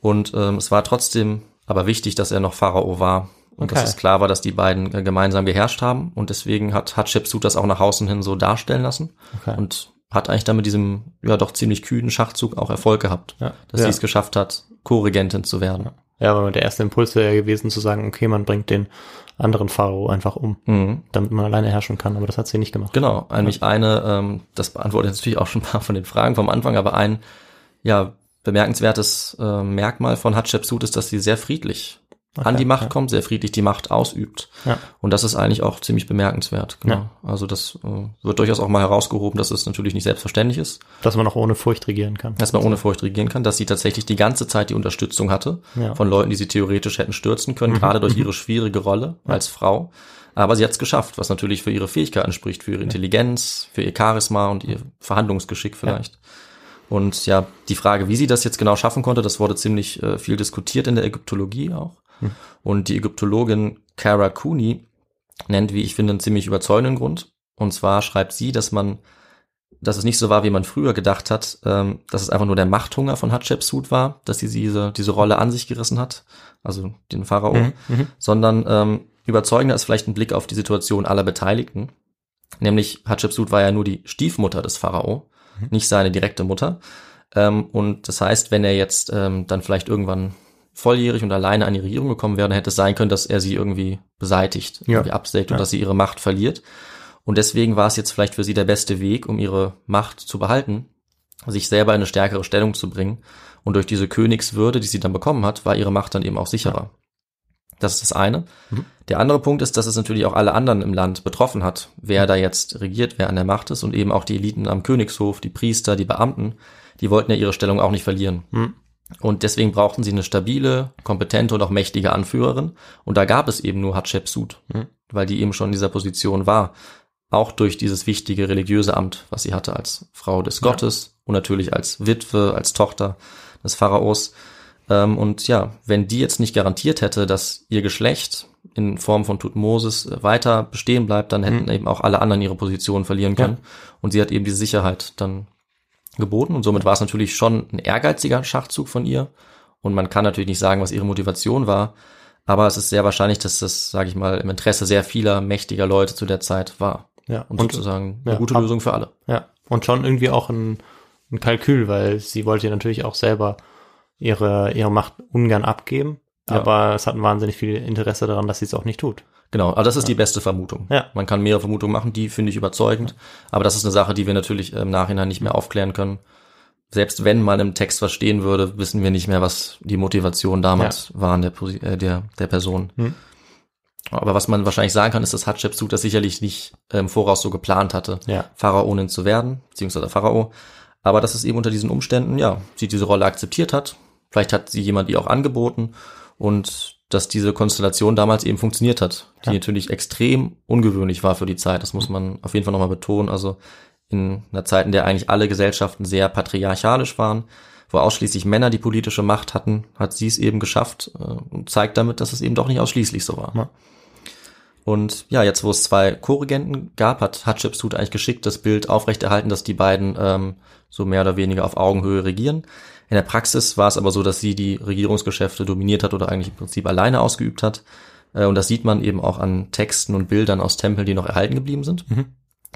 Und ähm, es war trotzdem aber wichtig, dass er noch Pharao war. Und Okay. dass es klar war, dass die beiden äh, gemeinsam geherrscht haben. Und deswegen hat Hatschepsut das auch nach außen hin so darstellen lassen. Okay. Und hat eigentlich dann mit diesem, ja doch ziemlich kühnen Schachzug auch Erfolg gehabt. Ja. Dass sie es geschafft hat, Co-Regentin zu werden. Ja, aber der erste Impuls wäre ja gewesen zu sagen, okay, man bringt den anderen Pharao einfach um, Mhm. damit man alleine herrschen kann, aber das hat sie nicht gemacht. Genau, nämlich eine, ähm, das beantwortet natürlich auch schon ein paar von den Fragen vom Anfang, aber ein ja bemerkenswertes äh, Merkmal von Hatschepsut ist, dass sie sehr friedlich an die Macht ja. kommt, sehr friedlich die Macht ausübt. Ja. Und das ist eigentlich auch ziemlich bemerkenswert. Genau. Also das äh, wird durchaus auch mal herausgehoben, dass es natürlich nicht selbstverständlich ist, Dass man auch ohne Furcht regieren kann. dass man ohne Furcht regieren kann, dass sie tatsächlich die ganze Zeit die Unterstützung hatte Ja. Mhm. von Leuten, die sie theoretisch hätten stürzen können, gerade durch ihre schwierige Rolle als Frau. Aber sie hat es geschafft, was natürlich für ihre Fähigkeiten spricht, für ihre Intelligenz, für ihr Charisma und ihr Verhandlungsgeschick vielleicht. Und ja, die Frage, wie sie das jetzt genau schaffen konnte, das wurde ziemlich äh, viel diskutiert in der Ägyptologie auch. Und die Ägyptologin Cara Cooney nennt, wie ich finde, einen ziemlich überzeugenden Grund. Und zwar schreibt sie, dass man, dass es nicht so war, wie man früher gedacht hat, ähm, dass es einfach nur der Machthunger von Hatschepsut war, dass sie diese, diese Rolle an sich gerissen hat, also den Pharao, Mhm, mhm. sondern ähm, überzeugender ist vielleicht ein Blick auf die Situation aller Beteiligten. Nämlich Hatschepsut war ja nur die Stiefmutter des Pharao, nicht seine direkte Mutter. Ähm, und das heißt, wenn er jetzt ähm, dann vielleicht irgendwann volljährig und alleine an die Regierung gekommen wäre, dann hätte es sein können, dass er sie irgendwie beseitigt, Ja. irgendwie absägt und Ja. dass sie ihre Macht verliert. Und deswegen war es jetzt vielleicht für sie der beste Weg, um ihre Macht zu behalten, sich selber in eine stärkere Stellung zu bringen. Und durch diese Königswürde, die sie dann bekommen hat, war ihre Macht dann eben auch sicherer. Das ist das eine. Mhm. Der andere Punkt ist, dass es natürlich auch alle anderen im Land betroffen hat, wer da jetzt regiert, wer an der Macht ist und eben auch die Eliten am Königshof, die Priester, die Beamten, die wollten ja ihre Stellung auch nicht verlieren. Mhm. Und deswegen brauchten sie eine stabile, kompetente und auch mächtige Anführerin. Und da gab es eben nur Hatschepsut, Mhm. weil die eben schon in dieser Position war. Auch durch dieses wichtige religiöse Amt, was sie hatte als Frau des Gottes und natürlich als Witwe, als Tochter des Pharaos. Ähm, und ja, wenn die jetzt nicht garantiert hätte, dass ihr Geschlecht in Form von Tutmosis äh, weiter bestehen bleibt, dann hätten eben auch alle anderen ihre Position verlieren können. Und sie hat eben diese Sicherheit dann geboten. Und somit war es natürlich schon ein ehrgeiziger Schachzug von ihr. Und man kann natürlich nicht sagen, was ihre Motivation war. Aber es ist sehr wahrscheinlich, dass das, sage ich mal, im Interesse sehr vieler mächtiger Leute zu der Zeit war. Ja, Und, und, sozusagen eine ja, gute ab- Lösung für alle. ja. Und schon irgendwie auch ein, ein Kalkül, weil sie wollte ja natürlich auch selber ihre, ihre Macht ungern abgeben. Ja. Aber es hat wahnsinnig viel Interesse daran, dass sie es auch nicht tut. Genau, aber das ist die beste Vermutung. Ja. Man kann mehrere Vermutungen machen, die finde ich überzeugend. Aber das ist eine Sache, die wir natürlich im Nachhinein nicht mehr aufklären können. Selbst wenn man im Text was stehen würde, wissen wir nicht mehr, was die Motivation damals waren der, äh, der, der Person. Hm. Aber was man wahrscheinlich sagen kann, ist, dass Hatschepsut das sicherlich nicht äh, im Voraus so geplant hatte, Ja. Pharaonin zu werden, beziehungsweise Pharao. Aber dass es eben unter diesen Umständen, ja, sie diese Rolle akzeptiert hat. Vielleicht hat sie jemand ihr auch angeboten und dass diese Konstellation damals eben funktioniert hat, die Ja. natürlich extrem ungewöhnlich war für die Zeit. Das muss man auf jeden Fall nochmal betonen. Also in einer Zeit, in der eigentlich alle Gesellschaften sehr patriarchalisch waren, wo ausschließlich Männer die politische Macht hatten, hat sie es eben geschafft äh, und zeigt damit, dass es eben doch nicht ausschließlich so war. Ja. Und ja, jetzt wo es zwei Co-Regenten gab, hat Hatschepsut eigentlich geschickt das Bild aufrechterhalten, dass die beiden ähm, so mehr oder weniger auf Augenhöhe regieren. In der Praxis war es aber so, dass sie die Regierungsgeschäfte dominiert hat oder eigentlich im Prinzip alleine ausgeübt hat. Äh, und das sieht man eben auch an Texten und Bildern aus Tempeln, die noch erhalten geblieben sind,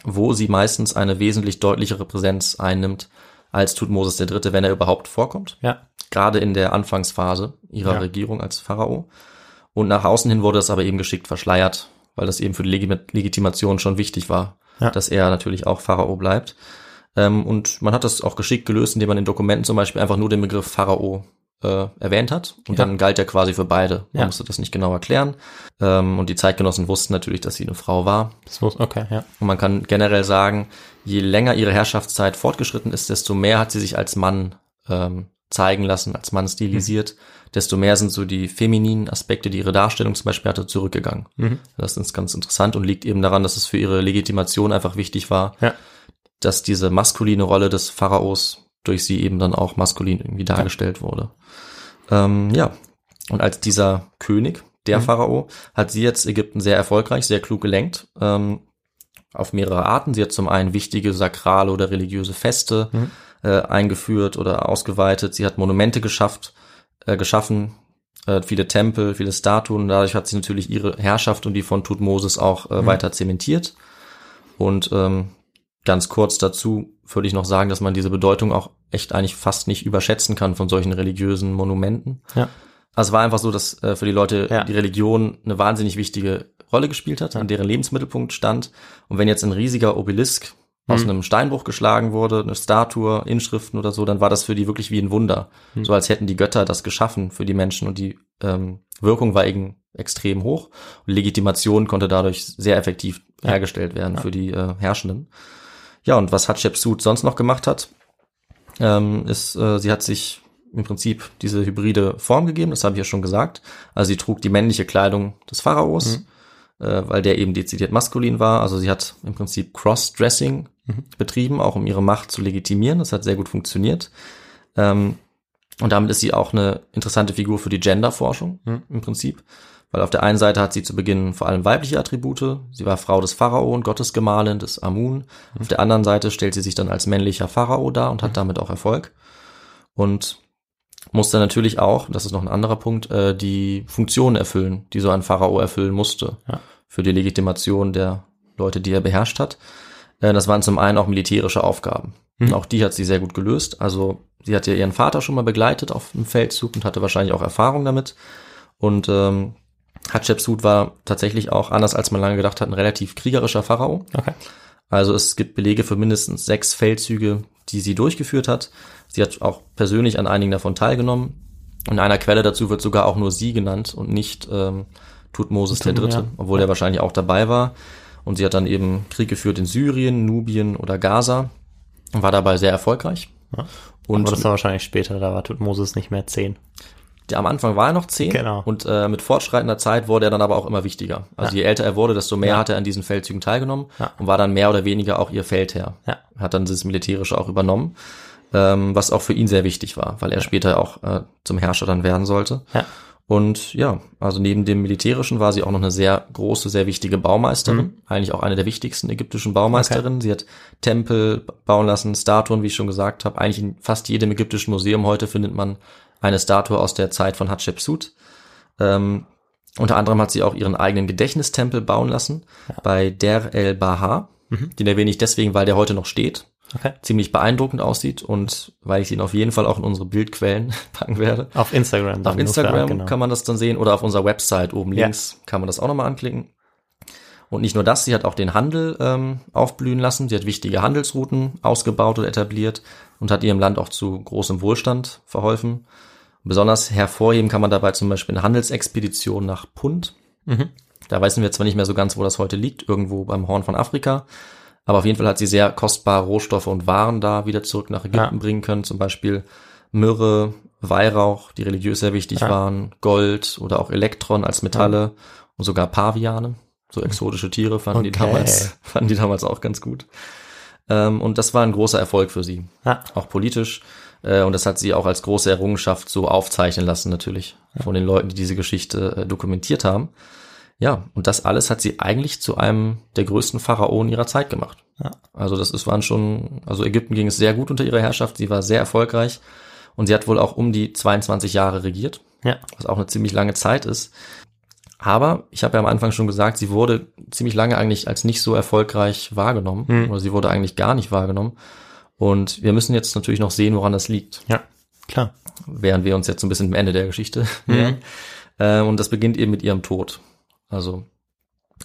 wo sie meistens eine wesentlich deutlichere Präsenz einnimmt, als tut Moses III., wenn er überhaupt vorkommt Ja. gerade in der Anfangsphase ihrer Ja. Regierung als Pharao. Und nach außen hin wurde das aber eben geschickt verschleiert, weil das eben für die Legi Legitimation schon wichtig war, Ja. dass er natürlich auch Pharao bleibt. Ähm, und man hat das auch geschickt gelöst, indem man in Dokumenten zum Beispiel einfach nur den Begriff Pharao äh, erwähnt hat. Und Ja. dann galt er quasi für beide. Man Ja. musste das nicht genau erklären. Ähm, und die Zeitgenossen wussten natürlich, dass sie eine Frau war. Das muss, okay, ja. Und man kann generell sagen, je länger ihre Herrschaftszeit fortgeschritten ist, desto mehr hat sie sich als Mann ähm, zeigen lassen, als Mann stilisiert, desto mehr sind so die femininen Aspekte, die ihre Darstellung zum Beispiel hatte, zurückgegangen. Mhm. Das ist ganz interessant und liegt eben daran, dass es für ihre Legitimation einfach wichtig war, Ja. Dass diese maskuline Rolle des Pharaos durch sie eben dann auch maskulin irgendwie dargestellt wurde. Ähm, ja, und als dieser König, der Pharao, hat sie jetzt Ägypten sehr erfolgreich, sehr klug gelenkt. Ähm, auf mehrere Arten. Sie hat zum einen wichtige sakrale oder religiöse Feste äh, eingeführt oder ausgeweitet. Sie hat Monumente geschafft, äh, geschaffen, äh, viele Tempel, viele Statuen. Dadurch hat sie natürlich ihre Herrschaft und die von Tutmosis auch äh, weiter zementiert. Und ähm, ganz kurz dazu würde ich noch sagen, dass man diese Bedeutung auch echt eigentlich fast nicht überschätzen kann von solchen religiösen Monumenten. Ja. Also es war einfach so, dass äh, für die Leute Ja. die Religion eine wahnsinnig wichtige Rolle gespielt hat, in deren Lebensmittelpunkt stand. Und wenn jetzt ein riesiger Obelisk aus Mhm. einem Steinbruch geschlagen wurde, eine Statue, Inschriften oder so, dann war das für die wirklich wie ein Wunder. Mhm. So als hätten die Götter das geschaffen für die Menschen und die ähm, Wirkung war eben extrem hoch und Legitimation konnte dadurch sehr effektiv hergestellt werden für die äh, Herrschenden. Ja, und was Hatschepsut sonst noch gemacht hat, ähm, ist, äh, sie hat sich im Prinzip diese hybride Form gegeben, das habe ich ja schon gesagt. Also sie trug die männliche Kleidung des Pharaos, äh, weil der eben dezidiert maskulin war. Also sie hat im Prinzip Cross-Dressing betrieben, auch um ihre Macht zu legitimieren. Das hat sehr gut funktioniert. Ähm, und damit ist sie auch eine interessante Figur für die Genderforschung im Prinzip. Weil auf der einen Seite hat sie zu Beginn vor allem weibliche Attribute. Sie war Frau des Pharao und Gottesgemahlin des Amun. Auf der anderen Seite stellt sie sich dann als männlicher Pharao dar und hat damit auch Erfolg. Und muss dann natürlich auch, das ist noch ein anderer Punkt, äh, die Funktion erfüllen, die so ein Pharao erfüllen musste. Ja. Für die Legitimation der Leute, die er beherrscht hat. Äh, das waren zum einen auch militärische Aufgaben. Und auch die hat sie sehr gut gelöst. Also sie hat ja ihren Vater schon mal begleitet auf dem Feldzug und hatte wahrscheinlich auch Erfahrung damit. Und ähm, Hatschepsut war tatsächlich auch, anders als man lange gedacht hat, ein relativ kriegerischer Pharao. Okay. Also es gibt Belege für mindestens sechs Feldzüge, die sie durchgeführt hat. Sie hat auch persönlich an einigen davon teilgenommen. In einer Quelle dazu wird sogar auch nur sie genannt und nicht ähm, Tutmosis der Dritte, ja. obwohl er wahrscheinlich auch dabei war. Und sie hat dann eben Krieg geführt in Syrien, Nubien oder Gaza und war dabei sehr erfolgreich. Ja. Und Aber das war wahrscheinlich später, da war Tutmosis nicht mehr zehn. Am Anfang war er noch zehn Genau. und äh, mit fortschreitender Zeit wurde er dann aber auch immer wichtiger. Also Ja. je älter er wurde, desto mehr Ja. hat er an diesen Feldzügen teilgenommen Ja. und war dann mehr oder weniger auch ihr Feldherr. Ja. Hat dann das Militärische auch übernommen, ähm, was auch für ihn sehr wichtig war, weil er später auch äh, zum Herrscher dann werden sollte. Ja. Und ja, also neben dem Militärischen war sie auch noch eine sehr große, sehr wichtige Baumeisterin. Mhm. Eigentlich auch eine der wichtigsten ägyptischen Baumeisterinnen. Sie hat Tempel bauen lassen, Statuen, wie ich schon gesagt habe. Eigentlich in fast jedem ägyptischen Museum heute findet man eine Statue aus der Zeit von Hatschepsut. Ähm, Unter anderem hat sie auch ihren eigenen Gedächtnistempel bauen lassen bei Der El Baha. Den erwähne ich deswegen, weil der heute noch steht. Okay. Ziemlich beeindruckend aussieht und weil ich ihn auf jeden Fall auch in unsere Bildquellen packen werde. Auf Instagram. Auf Instagram genau. kann man das dann sehen oder auf unserer Website oben Ja. links kann man das auch nochmal anklicken. Und nicht nur das, sie hat auch den Handel ähm, aufblühen lassen. Sie hat wichtige Handelsrouten ausgebaut und etabliert und hat ihrem Land auch zu großem Wohlstand verholfen. Besonders hervorheben kann man dabei zum Beispiel eine Handelsexpedition nach Punt. Mhm. Da wissen wir zwar nicht mehr so ganz, wo das heute liegt, irgendwo beim Horn von Afrika. Aber auf jeden Fall hat sie sehr kostbare Rohstoffe und Waren da wieder zurück nach Ägypten Ja. bringen können. Zum Beispiel Myrrhe, Weihrauch, die religiös sehr wichtig Ja. waren, Gold oder auch Elektron als Metalle und sogar Paviane. So exotische Tiere fanden die Okay. damals, fanden die damals auch ganz gut. Ähm, und das war ein großer Erfolg für sie, Ja. auch politisch. Äh, und das hat sie auch als große Errungenschaft so aufzeichnen lassen, natürlich, von den Leuten, die diese Geschichte äh, dokumentiert haben. Ja, und das alles hat sie eigentlich zu einem der größten Pharaonen ihrer Zeit gemacht. Ja. Also das ist, waren schon, also Ägypten ging es sehr gut unter ihrer Herrschaft, sie war sehr erfolgreich und sie hat wohl auch um die 22 Jahre regiert, Ja. was auch eine ziemlich lange Zeit ist. Aber ich habe ja am Anfang schon gesagt, sie wurde ziemlich lange eigentlich als nicht so erfolgreich wahrgenommen Mhm. oder sie wurde eigentlich gar nicht wahrgenommen. Und wir müssen jetzt natürlich noch sehen, woran das liegt Ja. Klar. während wir uns jetzt so ein bisschen am Ende der Geschichte nähern. Äh, und das beginnt eben mit ihrem Tod. Also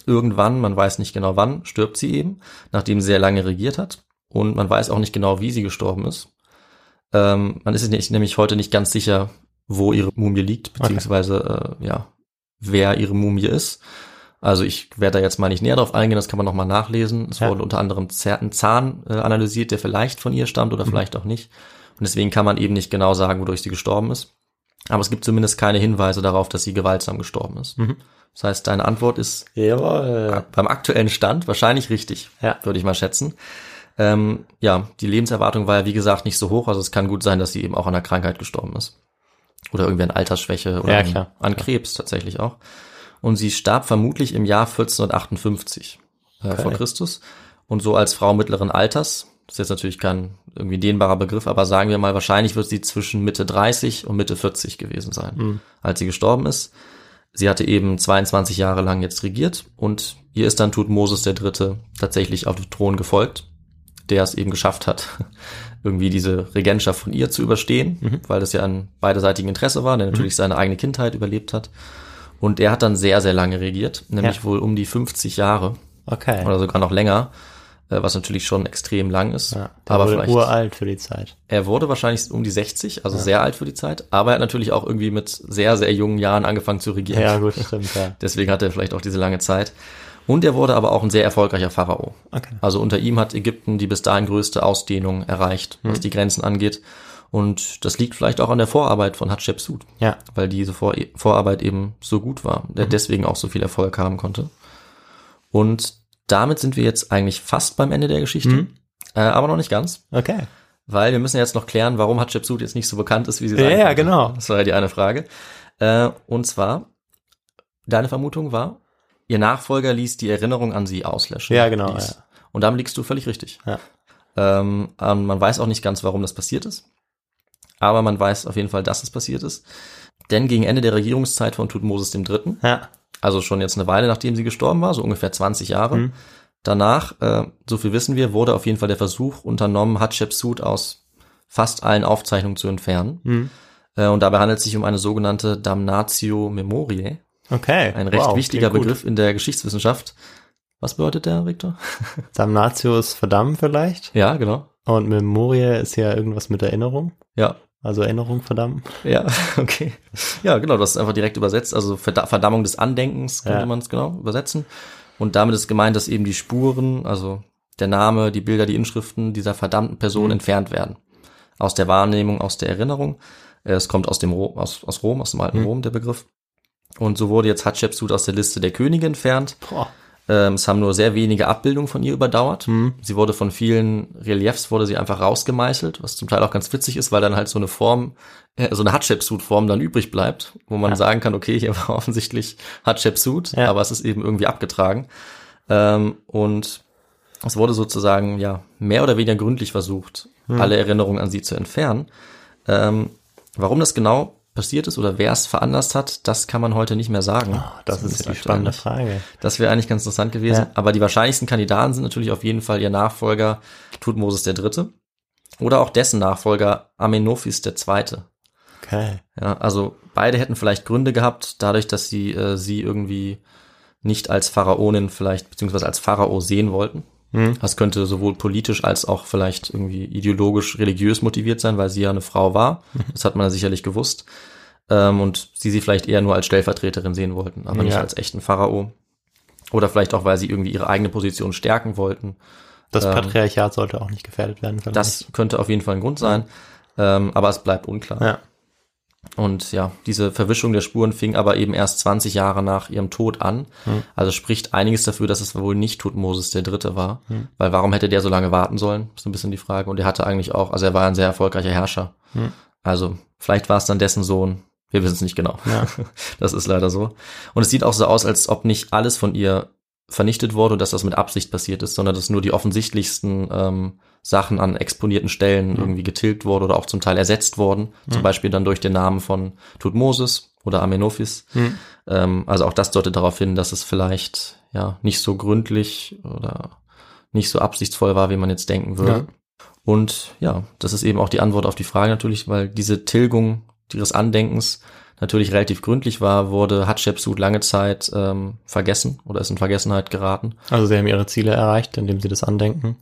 irgendwann, man weiß nicht genau wann, stirbt sie eben, nachdem sie sehr lange regiert hat. Und man weiß auch nicht genau, wie sie gestorben ist. Ähm, man ist nicht- nämlich heute nicht ganz sicher, wo ihre Mumie liegt, beziehungsweise äh, ja, wer ihre Mumie ist. Also ich werde da jetzt mal nicht näher drauf eingehen, das kann man nochmal nachlesen. Es Ja. wurde unter anderem ein Zahn äh, analysiert, der vielleicht von ihr stammt oder vielleicht auch nicht. Und deswegen kann man eben nicht genau sagen, wodurch sie gestorben ist. Aber es gibt zumindest keine Hinweise darauf, dass sie gewaltsam gestorben ist. Mhm. Das heißt, deine Antwort ist Jawohl. beim aktuellen Stand wahrscheinlich richtig, Ja. würde ich mal schätzen. Ähm, ja, die Lebenserwartung war ja wie gesagt nicht so hoch, also es kann gut sein, dass sie eben auch an einer Krankheit gestorben ist. Oder irgendwie an Altersschwäche oder Ja, an, an Krebs tatsächlich auch. Und sie starb vermutlich im Jahr 1458 äh, vor Okay. Christus. Und so als Frau mittleren Alters, das ist jetzt natürlich kein irgendwie dehnbarer Begriff, aber sagen wir mal, wahrscheinlich wird sie zwischen Mitte 30 und Mitte 40 gewesen sein, Mhm. als sie gestorben ist. Sie hatte eben 22 Jahre lang jetzt regiert und ihr ist dann Tutmosis der Dritte tatsächlich auf den Thron gefolgt, der es eben geschafft hat, irgendwie diese Regentschaft von ihr zu überstehen, weil das ja an beiderseitigem Interesse war, der natürlich seine eigene Kindheit überlebt hat. Und er hat dann sehr, sehr lange regiert, nämlich Ja. wohl um die 50 Jahre Okay. oder sogar noch länger, äh, was natürlich schon extrem lang ist. ja. Aber wurde vielleicht, uralt für die Zeit. er wurde wahrscheinlich um die 60, also sehr alt für die Zeit, aber er hat natürlich auch irgendwie mit sehr, sehr jungen Jahren angefangen zu regieren. Ja, gut, stimmt, ja. Deswegen hat er vielleicht auch diese lange Zeit. Und er wurde aber auch ein sehr erfolgreicher Pharao. Okay. Also unter ihm hat Ägypten die bis dahin größte Ausdehnung erreicht, was die Grenzen angeht. Und das liegt vielleicht auch an der Vorarbeit von Hatschepsut, Ja. weil diese Vor Vorarbeit eben so gut war, der deswegen auch so viel Erfolg haben konnte. Und damit sind wir jetzt eigentlich fast beim Ende der Geschichte, äh, aber noch nicht ganz, Okay. weil wir müssen jetzt noch klären, warum Hatschepsut jetzt nicht so bekannt ist, wie sie Ja, sein ja, könnte. genau. Das war ja die eine Frage. Äh, und zwar, deine Vermutung war, ihr Nachfolger ließ die Erinnerung an sie auslöschen. Ja, genau, ja. Und damit liegst du völlig richtig. Ja. Ähm, man weiß auch nicht ganz, warum das passiert ist. Aber man weiß auf jeden Fall, dass es passiert ist. Denn gegen Ende der Regierungszeit von Tutmosis III., Ja. also schon jetzt eine Weile nachdem sie gestorben war, so ungefähr 20 Jahre, Mhm. danach, äh, so viel wissen wir, wurde auf jeden Fall der Versuch unternommen, Hatschepsut aus fast allen Aufzeichnungen zu entfernen. Mhm. Äh, Und dabei handelt es sich um eine sogenannte Damnatio Memoriae, Okay. ein recht wow, wichtiger gut. Begriff in der Geschichtswissenschaft. Was bedeutet der, Victor? Damnatio ist verdammt vielleicht. Ja, genau. Und Memoria ist ja irgendwas mit Erinnerung. Ja, Also Erinnerung verdammen. ja, okay. Ja, genau, das ist einfach direkt übersetzt. Also Verda- Verdammung des Andenkens könnte Ja. man es genau übersetzen. Und damit ist gemeint, dass eben die Spuren, also der Name, die Bilder, die Inschriften dieser verdammten Person Mhm. entfernt werden. Aus der Wahrnehmung, aus der Erinnerung. Äh, Es kommt aus dem Ro aus, aus Rom, aus dem alten Mhm. Rom, der Begriff. Und so wurde jetzt Hatschepsut aus der Liste der Könige entfernt. Boah. Ähm, es haben nur sehr wenige Abbildungen von ihr überdauert. Mhm. Sie wurde von vielen Reliefs wurde sie einfach rausgemeißelt, was zum Teil auch ganz witzig ist, weil dann halt so eine Form, äh, so eine Hatschepsut-Form dann übrig bleibt, wo man Ja. sagen kann, okay, hier war offensichtlich Hatschepsut, Ja. aber es ist eben irgendwie abgetragen. Ähm, und es wurde sozusagen ja mehr oder weniger gründlich versucht, Mhm. alle Erinnerungen an sie zu entfernen. Ähm, warum das genau passiert ist oder wer es veranlasst hat, das kann man heute nicht mehr sagen. Oh, das ist Zumindest ja die spannende. Frage. Das wäre eigentlich ganz interessant gewesen. Ja. Aber die wahrscheinlichsten Kandidaten sind natürlich auf jeden Fall ihr Nachfolger Tutmosis III. Oder auch dessen Nachfolger Amenophis II. Okay. Ja, also beide hätten vielleicht Gründe gehabt, dadurch, dass sie äh, sie irgendwie nicht als Pharaonin vielleicht, beziehungsweise als Pharao sehen wollten. Hm. Das könnte sowohl politisch als auch vielleicht irgendwie ideologisch, religiös motiviert sein, weil sie ja eine Frau war. Das hat man ja sicherlich gewusst. Ähm, und sie sie vielleicht eher nur als Stellvertreterin sehen wollten, aber nicht Ja. als echten Pharao. Oder vielleicht auch, weil sie irgendwie ihre eigene Position stärken wollten. Das Ähm, Patriarchat sollte auch nicht gefährdet werden. vielleicht. Das könnte auf jeden Fall ein Grund sein. Ähm, aber es bleibt unklar. Ja. Und ja, diese Verwischung der Spuren fing aber eben erst 20 Jahre nach ihrem Tod an. Also spricht einiges dafür, dass es wohl nicht Tutmosis der Dritte war. Weil warum hätte der so lange warten sollen? Ist ein bisschen die Frage. Und er hatte eigentlich auch, also er war ein sehr erfolgreicher Herrscher. Also vielleicht war es dann dessen Sohn. Wir wissen es nicht genau. Ja. Das ist leider so. Und es sieht auch so aus, als ob nicht alles von ihr vernichtet wurde und dass das mit Absicht passiert ist, sondern dass nur die offensichtlichsten ähm, Sachen an exponierten Stellen irgendwie getilgt wurde oder auch zum Teil ersetzt wurden. Zum Beispiel dann durch den Namen von Tutmosis oder Amenophis. Ähm, also auch das deutet darauf hin, dass es vielleicht ja nicht so gründlich oder nicht so absichtsvoll war, wie man jetzt denken würde. Ja. Und ja, das ist eben auch die Antwort auf die Frage natürlich, weil diese Tilgung ihres Andenkens natürlich relativ gründlich war, wurde Hatschepsut lange Zeit ähm, vergessen oder ist in Vergessenheit geraten. Also sie haben ihre Ziele erreicht, indem sie das Andenken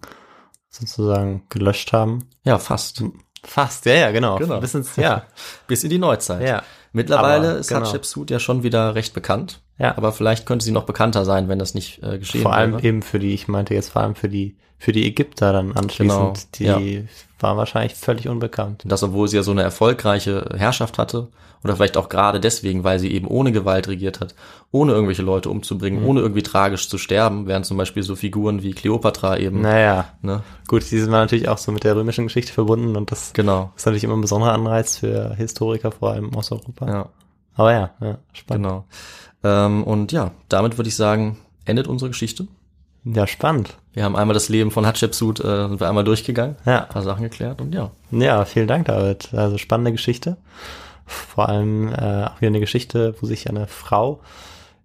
sozusagen gelöscht haben. Ja, fast. Fast, ja, ja, genau. Genau. Bis ins, ja, Bis in die Neuzeit. ja. Mittlerweile Aber, ist genau. Hatschepsut ja schon wieder recht bekannt. Ja. Aber vielleicht könnte sie noch bekannter sein, wenn das nicht äh, geschehen Vor allem wäre. eben für die, ich meinte jetzt vor allem für die, für die Ägypter dann anschließend, Genau, die war wahrscheinlich völlig unbekannt. Das, obwohl sie ja so eine erfolgreiche Herrschaft hatte. Oder vielleicht auch gerade deswegen, weil sie eben ohne Gewalt regiert hat, ohne irgendwelche Leute umzubringen, Mhm. ohne irgendwie tragisch zu sterben, während zum Beispiel so Figuren wie Kleopatra eben, Naja, ne? gut, die sind natürlich auch so mit der römischen Geschichte verbunden und das Genau. ist natürlich immer ein besonderer Anreiz für Historiker, vor allem aus Europa. Ja, Aber ja, ja spannend. genau. Ähm, und ja, damit würde ich sagen, endet unsere Geschichte. Ja, spannend. Wir haben einmal das Leben von Hatschepsut, äh, sind wir einmal durchgegangen, Ja. ein paar Sachen geklärt und ja. Ja, vielen Dank, David. Also spannende Geschichte. Vor allem äh, auch wieder eine Geschichte, wo sich eine Frau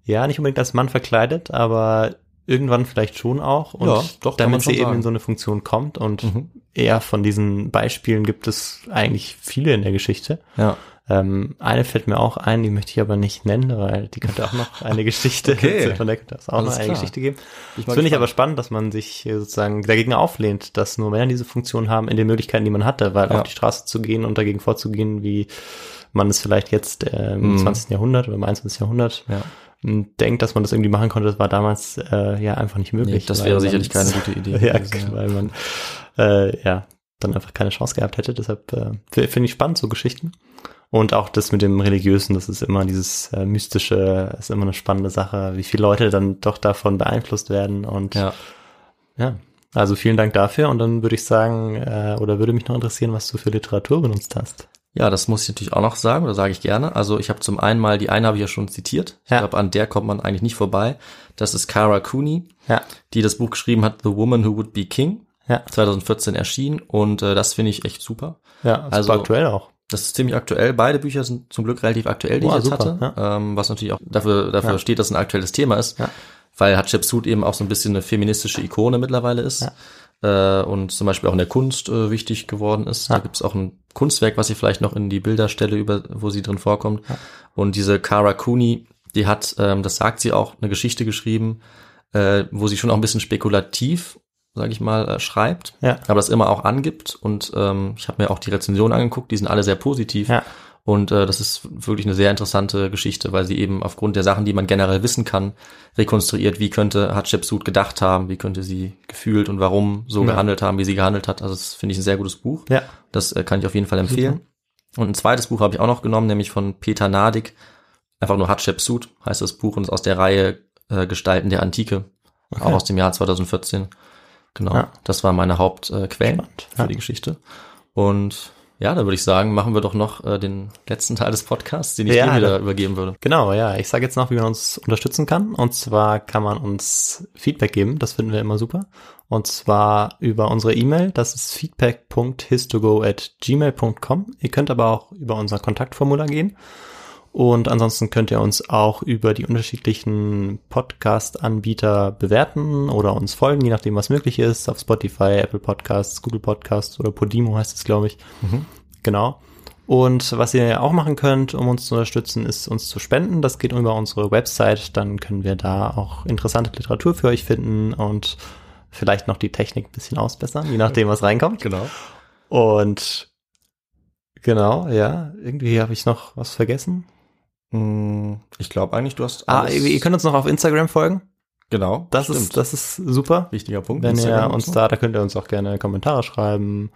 ja nicht unbedingt als Mann verkleidet, aber irgendwann vielleicht schon auch. Und Ja, doch, damit sie eben sagen. in so eine Funktion kommt. Und Mhm. eher von diesen Beispielen gibt es eigentlich viele in der Geschichte. Ja. Ähm, eine fällt mir auch ein, die möchte ich aber nicht nennen, weil die könnte auch noch eine Geschichte, Okay. von der könnte es auch Alles noch eine klar. Geschichte geben. Das finde ich aber spannend, dass man sich sozusagen dagegen auflehnt, dass nur Männer diese Funktion haben in den Möglichkeiten, die man hatte, weil Ja. auf die Straße zu gehen und dagegen vorzugehen, wie man es vielleicht jetzt äh, im Mhm. 20. Jahrhundert oder im 21. Jahrhundert Ja. m, denkt, dass man das irgendwie machen konnte, das war damals äh, ja einfach nicht möglich. Nee, das wäre sicherlich keine gute Idee ja, gewesen, ja. weil man äh, ja dann einfach keine Chance gehabt hätte. Deshalb äh, finde ich spannend so Geschichten. Und auch das mit dem Religiösen, das ist immer dieses äh, Mystische, ist immer eine spannende Sache, wie viele Leute dann doch davon beeinflusst werden. Und Ja. ja, also vielen Dank dafür. Und dann würde ich sagen, äh, oder würde mich noch interessieren, was du für Literatur benutzt hast. Ja, das muss ich natürlich auch noch sagen, oder sage ich gerne. Also ich habe zum einen mal, die eine habe ich ja schon zitiert. Ich Ja. glaube, an der kommt man eigentlich nicht vorbei. Das ist Cara Cooney, Ja, die das Buch geschrieben hat, The Woman Who Would Be King, ja, 2014 erschienen. Und äh, das finde ich echt super. ja, super Also- aktuell auch. Das ist ziemlich aktuell. Beide Bücher sind zum Glück relativ aktuell, die Oh, ich jetzt super, hatte. Ähm, was natürlich auch dafür, dafür Ja. steht, dass es ein aktuelles Thema ist. Ja. Weil Hatshepsut eben auch so ein bisschen eine feministische Ikone mittlerweile ist. Äh, und zum Beispiel auch in der Kunst äh, wichtig geworden ist. Da Ja. gibt es auch ein Kunstwerk, was ich vielleicht noch in die Bilder stelle, über, wo sie drin vorkommt. Und diese Cara Cooney, die hat, ähm, das sagt sie auch, eine Geschichte geschrieben, äh, wo sie schon auch ein bisschen spekulativ, sage ich mal, äh, schreibt Ja. aber das immer auch angibt. Und ähm, ich habe mir auch die Rezensionen angeguckt, die sind alle sehr positiv. Ja. Und äh, das ist wirklich eine sehr interessante Geschichte, weil sie eben aufgrund der Sachen, die man generell wissen kann, rekonstruiert, wie könnte Hatshepsut gedacht haben, wie könnte sie gefühlt und warum so Ja. gehandelt haben, wie sie gehandelt hat. Also das finde ich ein sehr gutes Buch. Ja, Das äh, kann ich auf jeden Fall empfehlen. Und ein zweites Buch habe ich auch noch genommen, nämlich von Peter Nadig. Einfach nur Hatshepsut heißt das Buch und ist aus der Reihe äh, Gestalten der Antike, auch aus dem Jahr 2014. Genau, Ja. das waren meine Hauptquellen äh, für ja. die Geschichte. Und Ja, da würde ich sagen, machen wir doch noch äh, den letzten Teil des Podcasts, den ich Ja, dir wieder übergeben würde. Genau, ja. Ich sage jetzt noch, wie man uns unterstützen kann. Und zwar kann man uns Feedback geben. Das finden wir immer super. Und zwar über unsere E-Mail. Das ist feedback.histogo at gmail.com. Ihr könnt aber auch über unser Kontaktformular gehen. Und ansonsten könnt ihr uns auch über die unterschiedlichen Podcast-Anbieter bewerten oder uns folgen, je nachdem, was möglich ist. Auf Spotify, Apple Podcasts, Google Podcasts oder Podimo heißt es, glaube ich. Genau. Und was ihr auch machen könnt, um uns zu unterstützen, ist uns zu spenden. Das geht über unsere Website. Dann können wir da auch interessante Literatur für euch finden und vielleicht noch die Technik ein bisschen ausbessern, je nachdem, was reinkommt. Genau. Und genau, ja, irgendwie habe ich noch was vergessen. Mm, Ich glaube eigentlich, du hast Ah, alles. ihr, ihr könnt uns noch auf Instagram folgen. genau, Das stimmt. ist, das ist super. wichtiger Punkt. Wenn Instagram ihr uns so. da, da könnt ihr uns auch gerne Kommentare schreiben.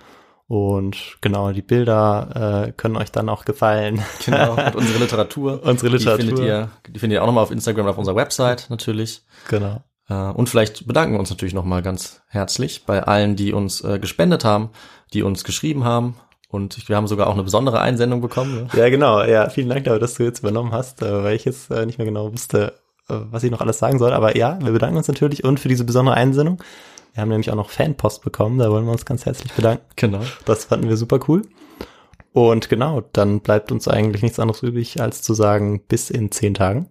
Und genau, die Bilder äh, können euch dann auch gefallen. Genau, und unsere Literatur. Unsere Literatur. Die findet ihr, die findet ihr auch nochmal auf Instagram und auf unserer Website natürlich. genau. Äh, Und vielleicht bedanken wir uns natürlich nochmal ganz herzlich bei allen, die uns äh, gespendet haben, die uns geschrieben haben. Und wir haben sogar auch eine besondere Einsendung bekommen. Ne? Ja, genau. Ja, vielen Dank, dafür, dass du jetzt übernommen hast, äh, weil ich jetzt äh, nicht mehr genau wusste, äh, was ich noch alles sagen soll. Aber ja, wir bedanken uns natürlich und für diese besondere Einsendung. Wir haben nämlich auch noch Fanpost bekommen, da wollen wir uns ganz herzlich bedanken. Genau. Das fanden wir super cool. Und genau, dann bleibt uns eigentlich nichts anderes übrig, als zu sagen, bis in zehn Tagen.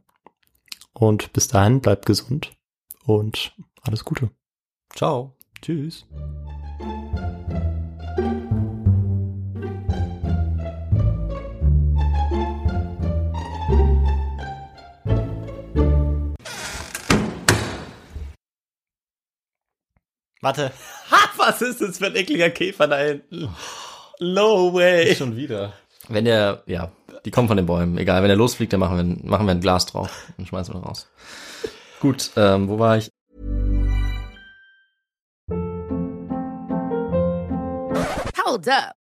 Und bis dahin bleibt gesund und alles Gute. Ciao. Tschüss. Warte. Ha, was ist das für ein ekliger Käfer da hinten? No way. Schon wieder. Wenn der, ja, die kommen von den Bäumen. Egal, wenn der losfliegt, dann machen wir, ein- machen wir ein Glas drauf und schmeißen wir raus. Gut, ähm, wo war ich? Hold up.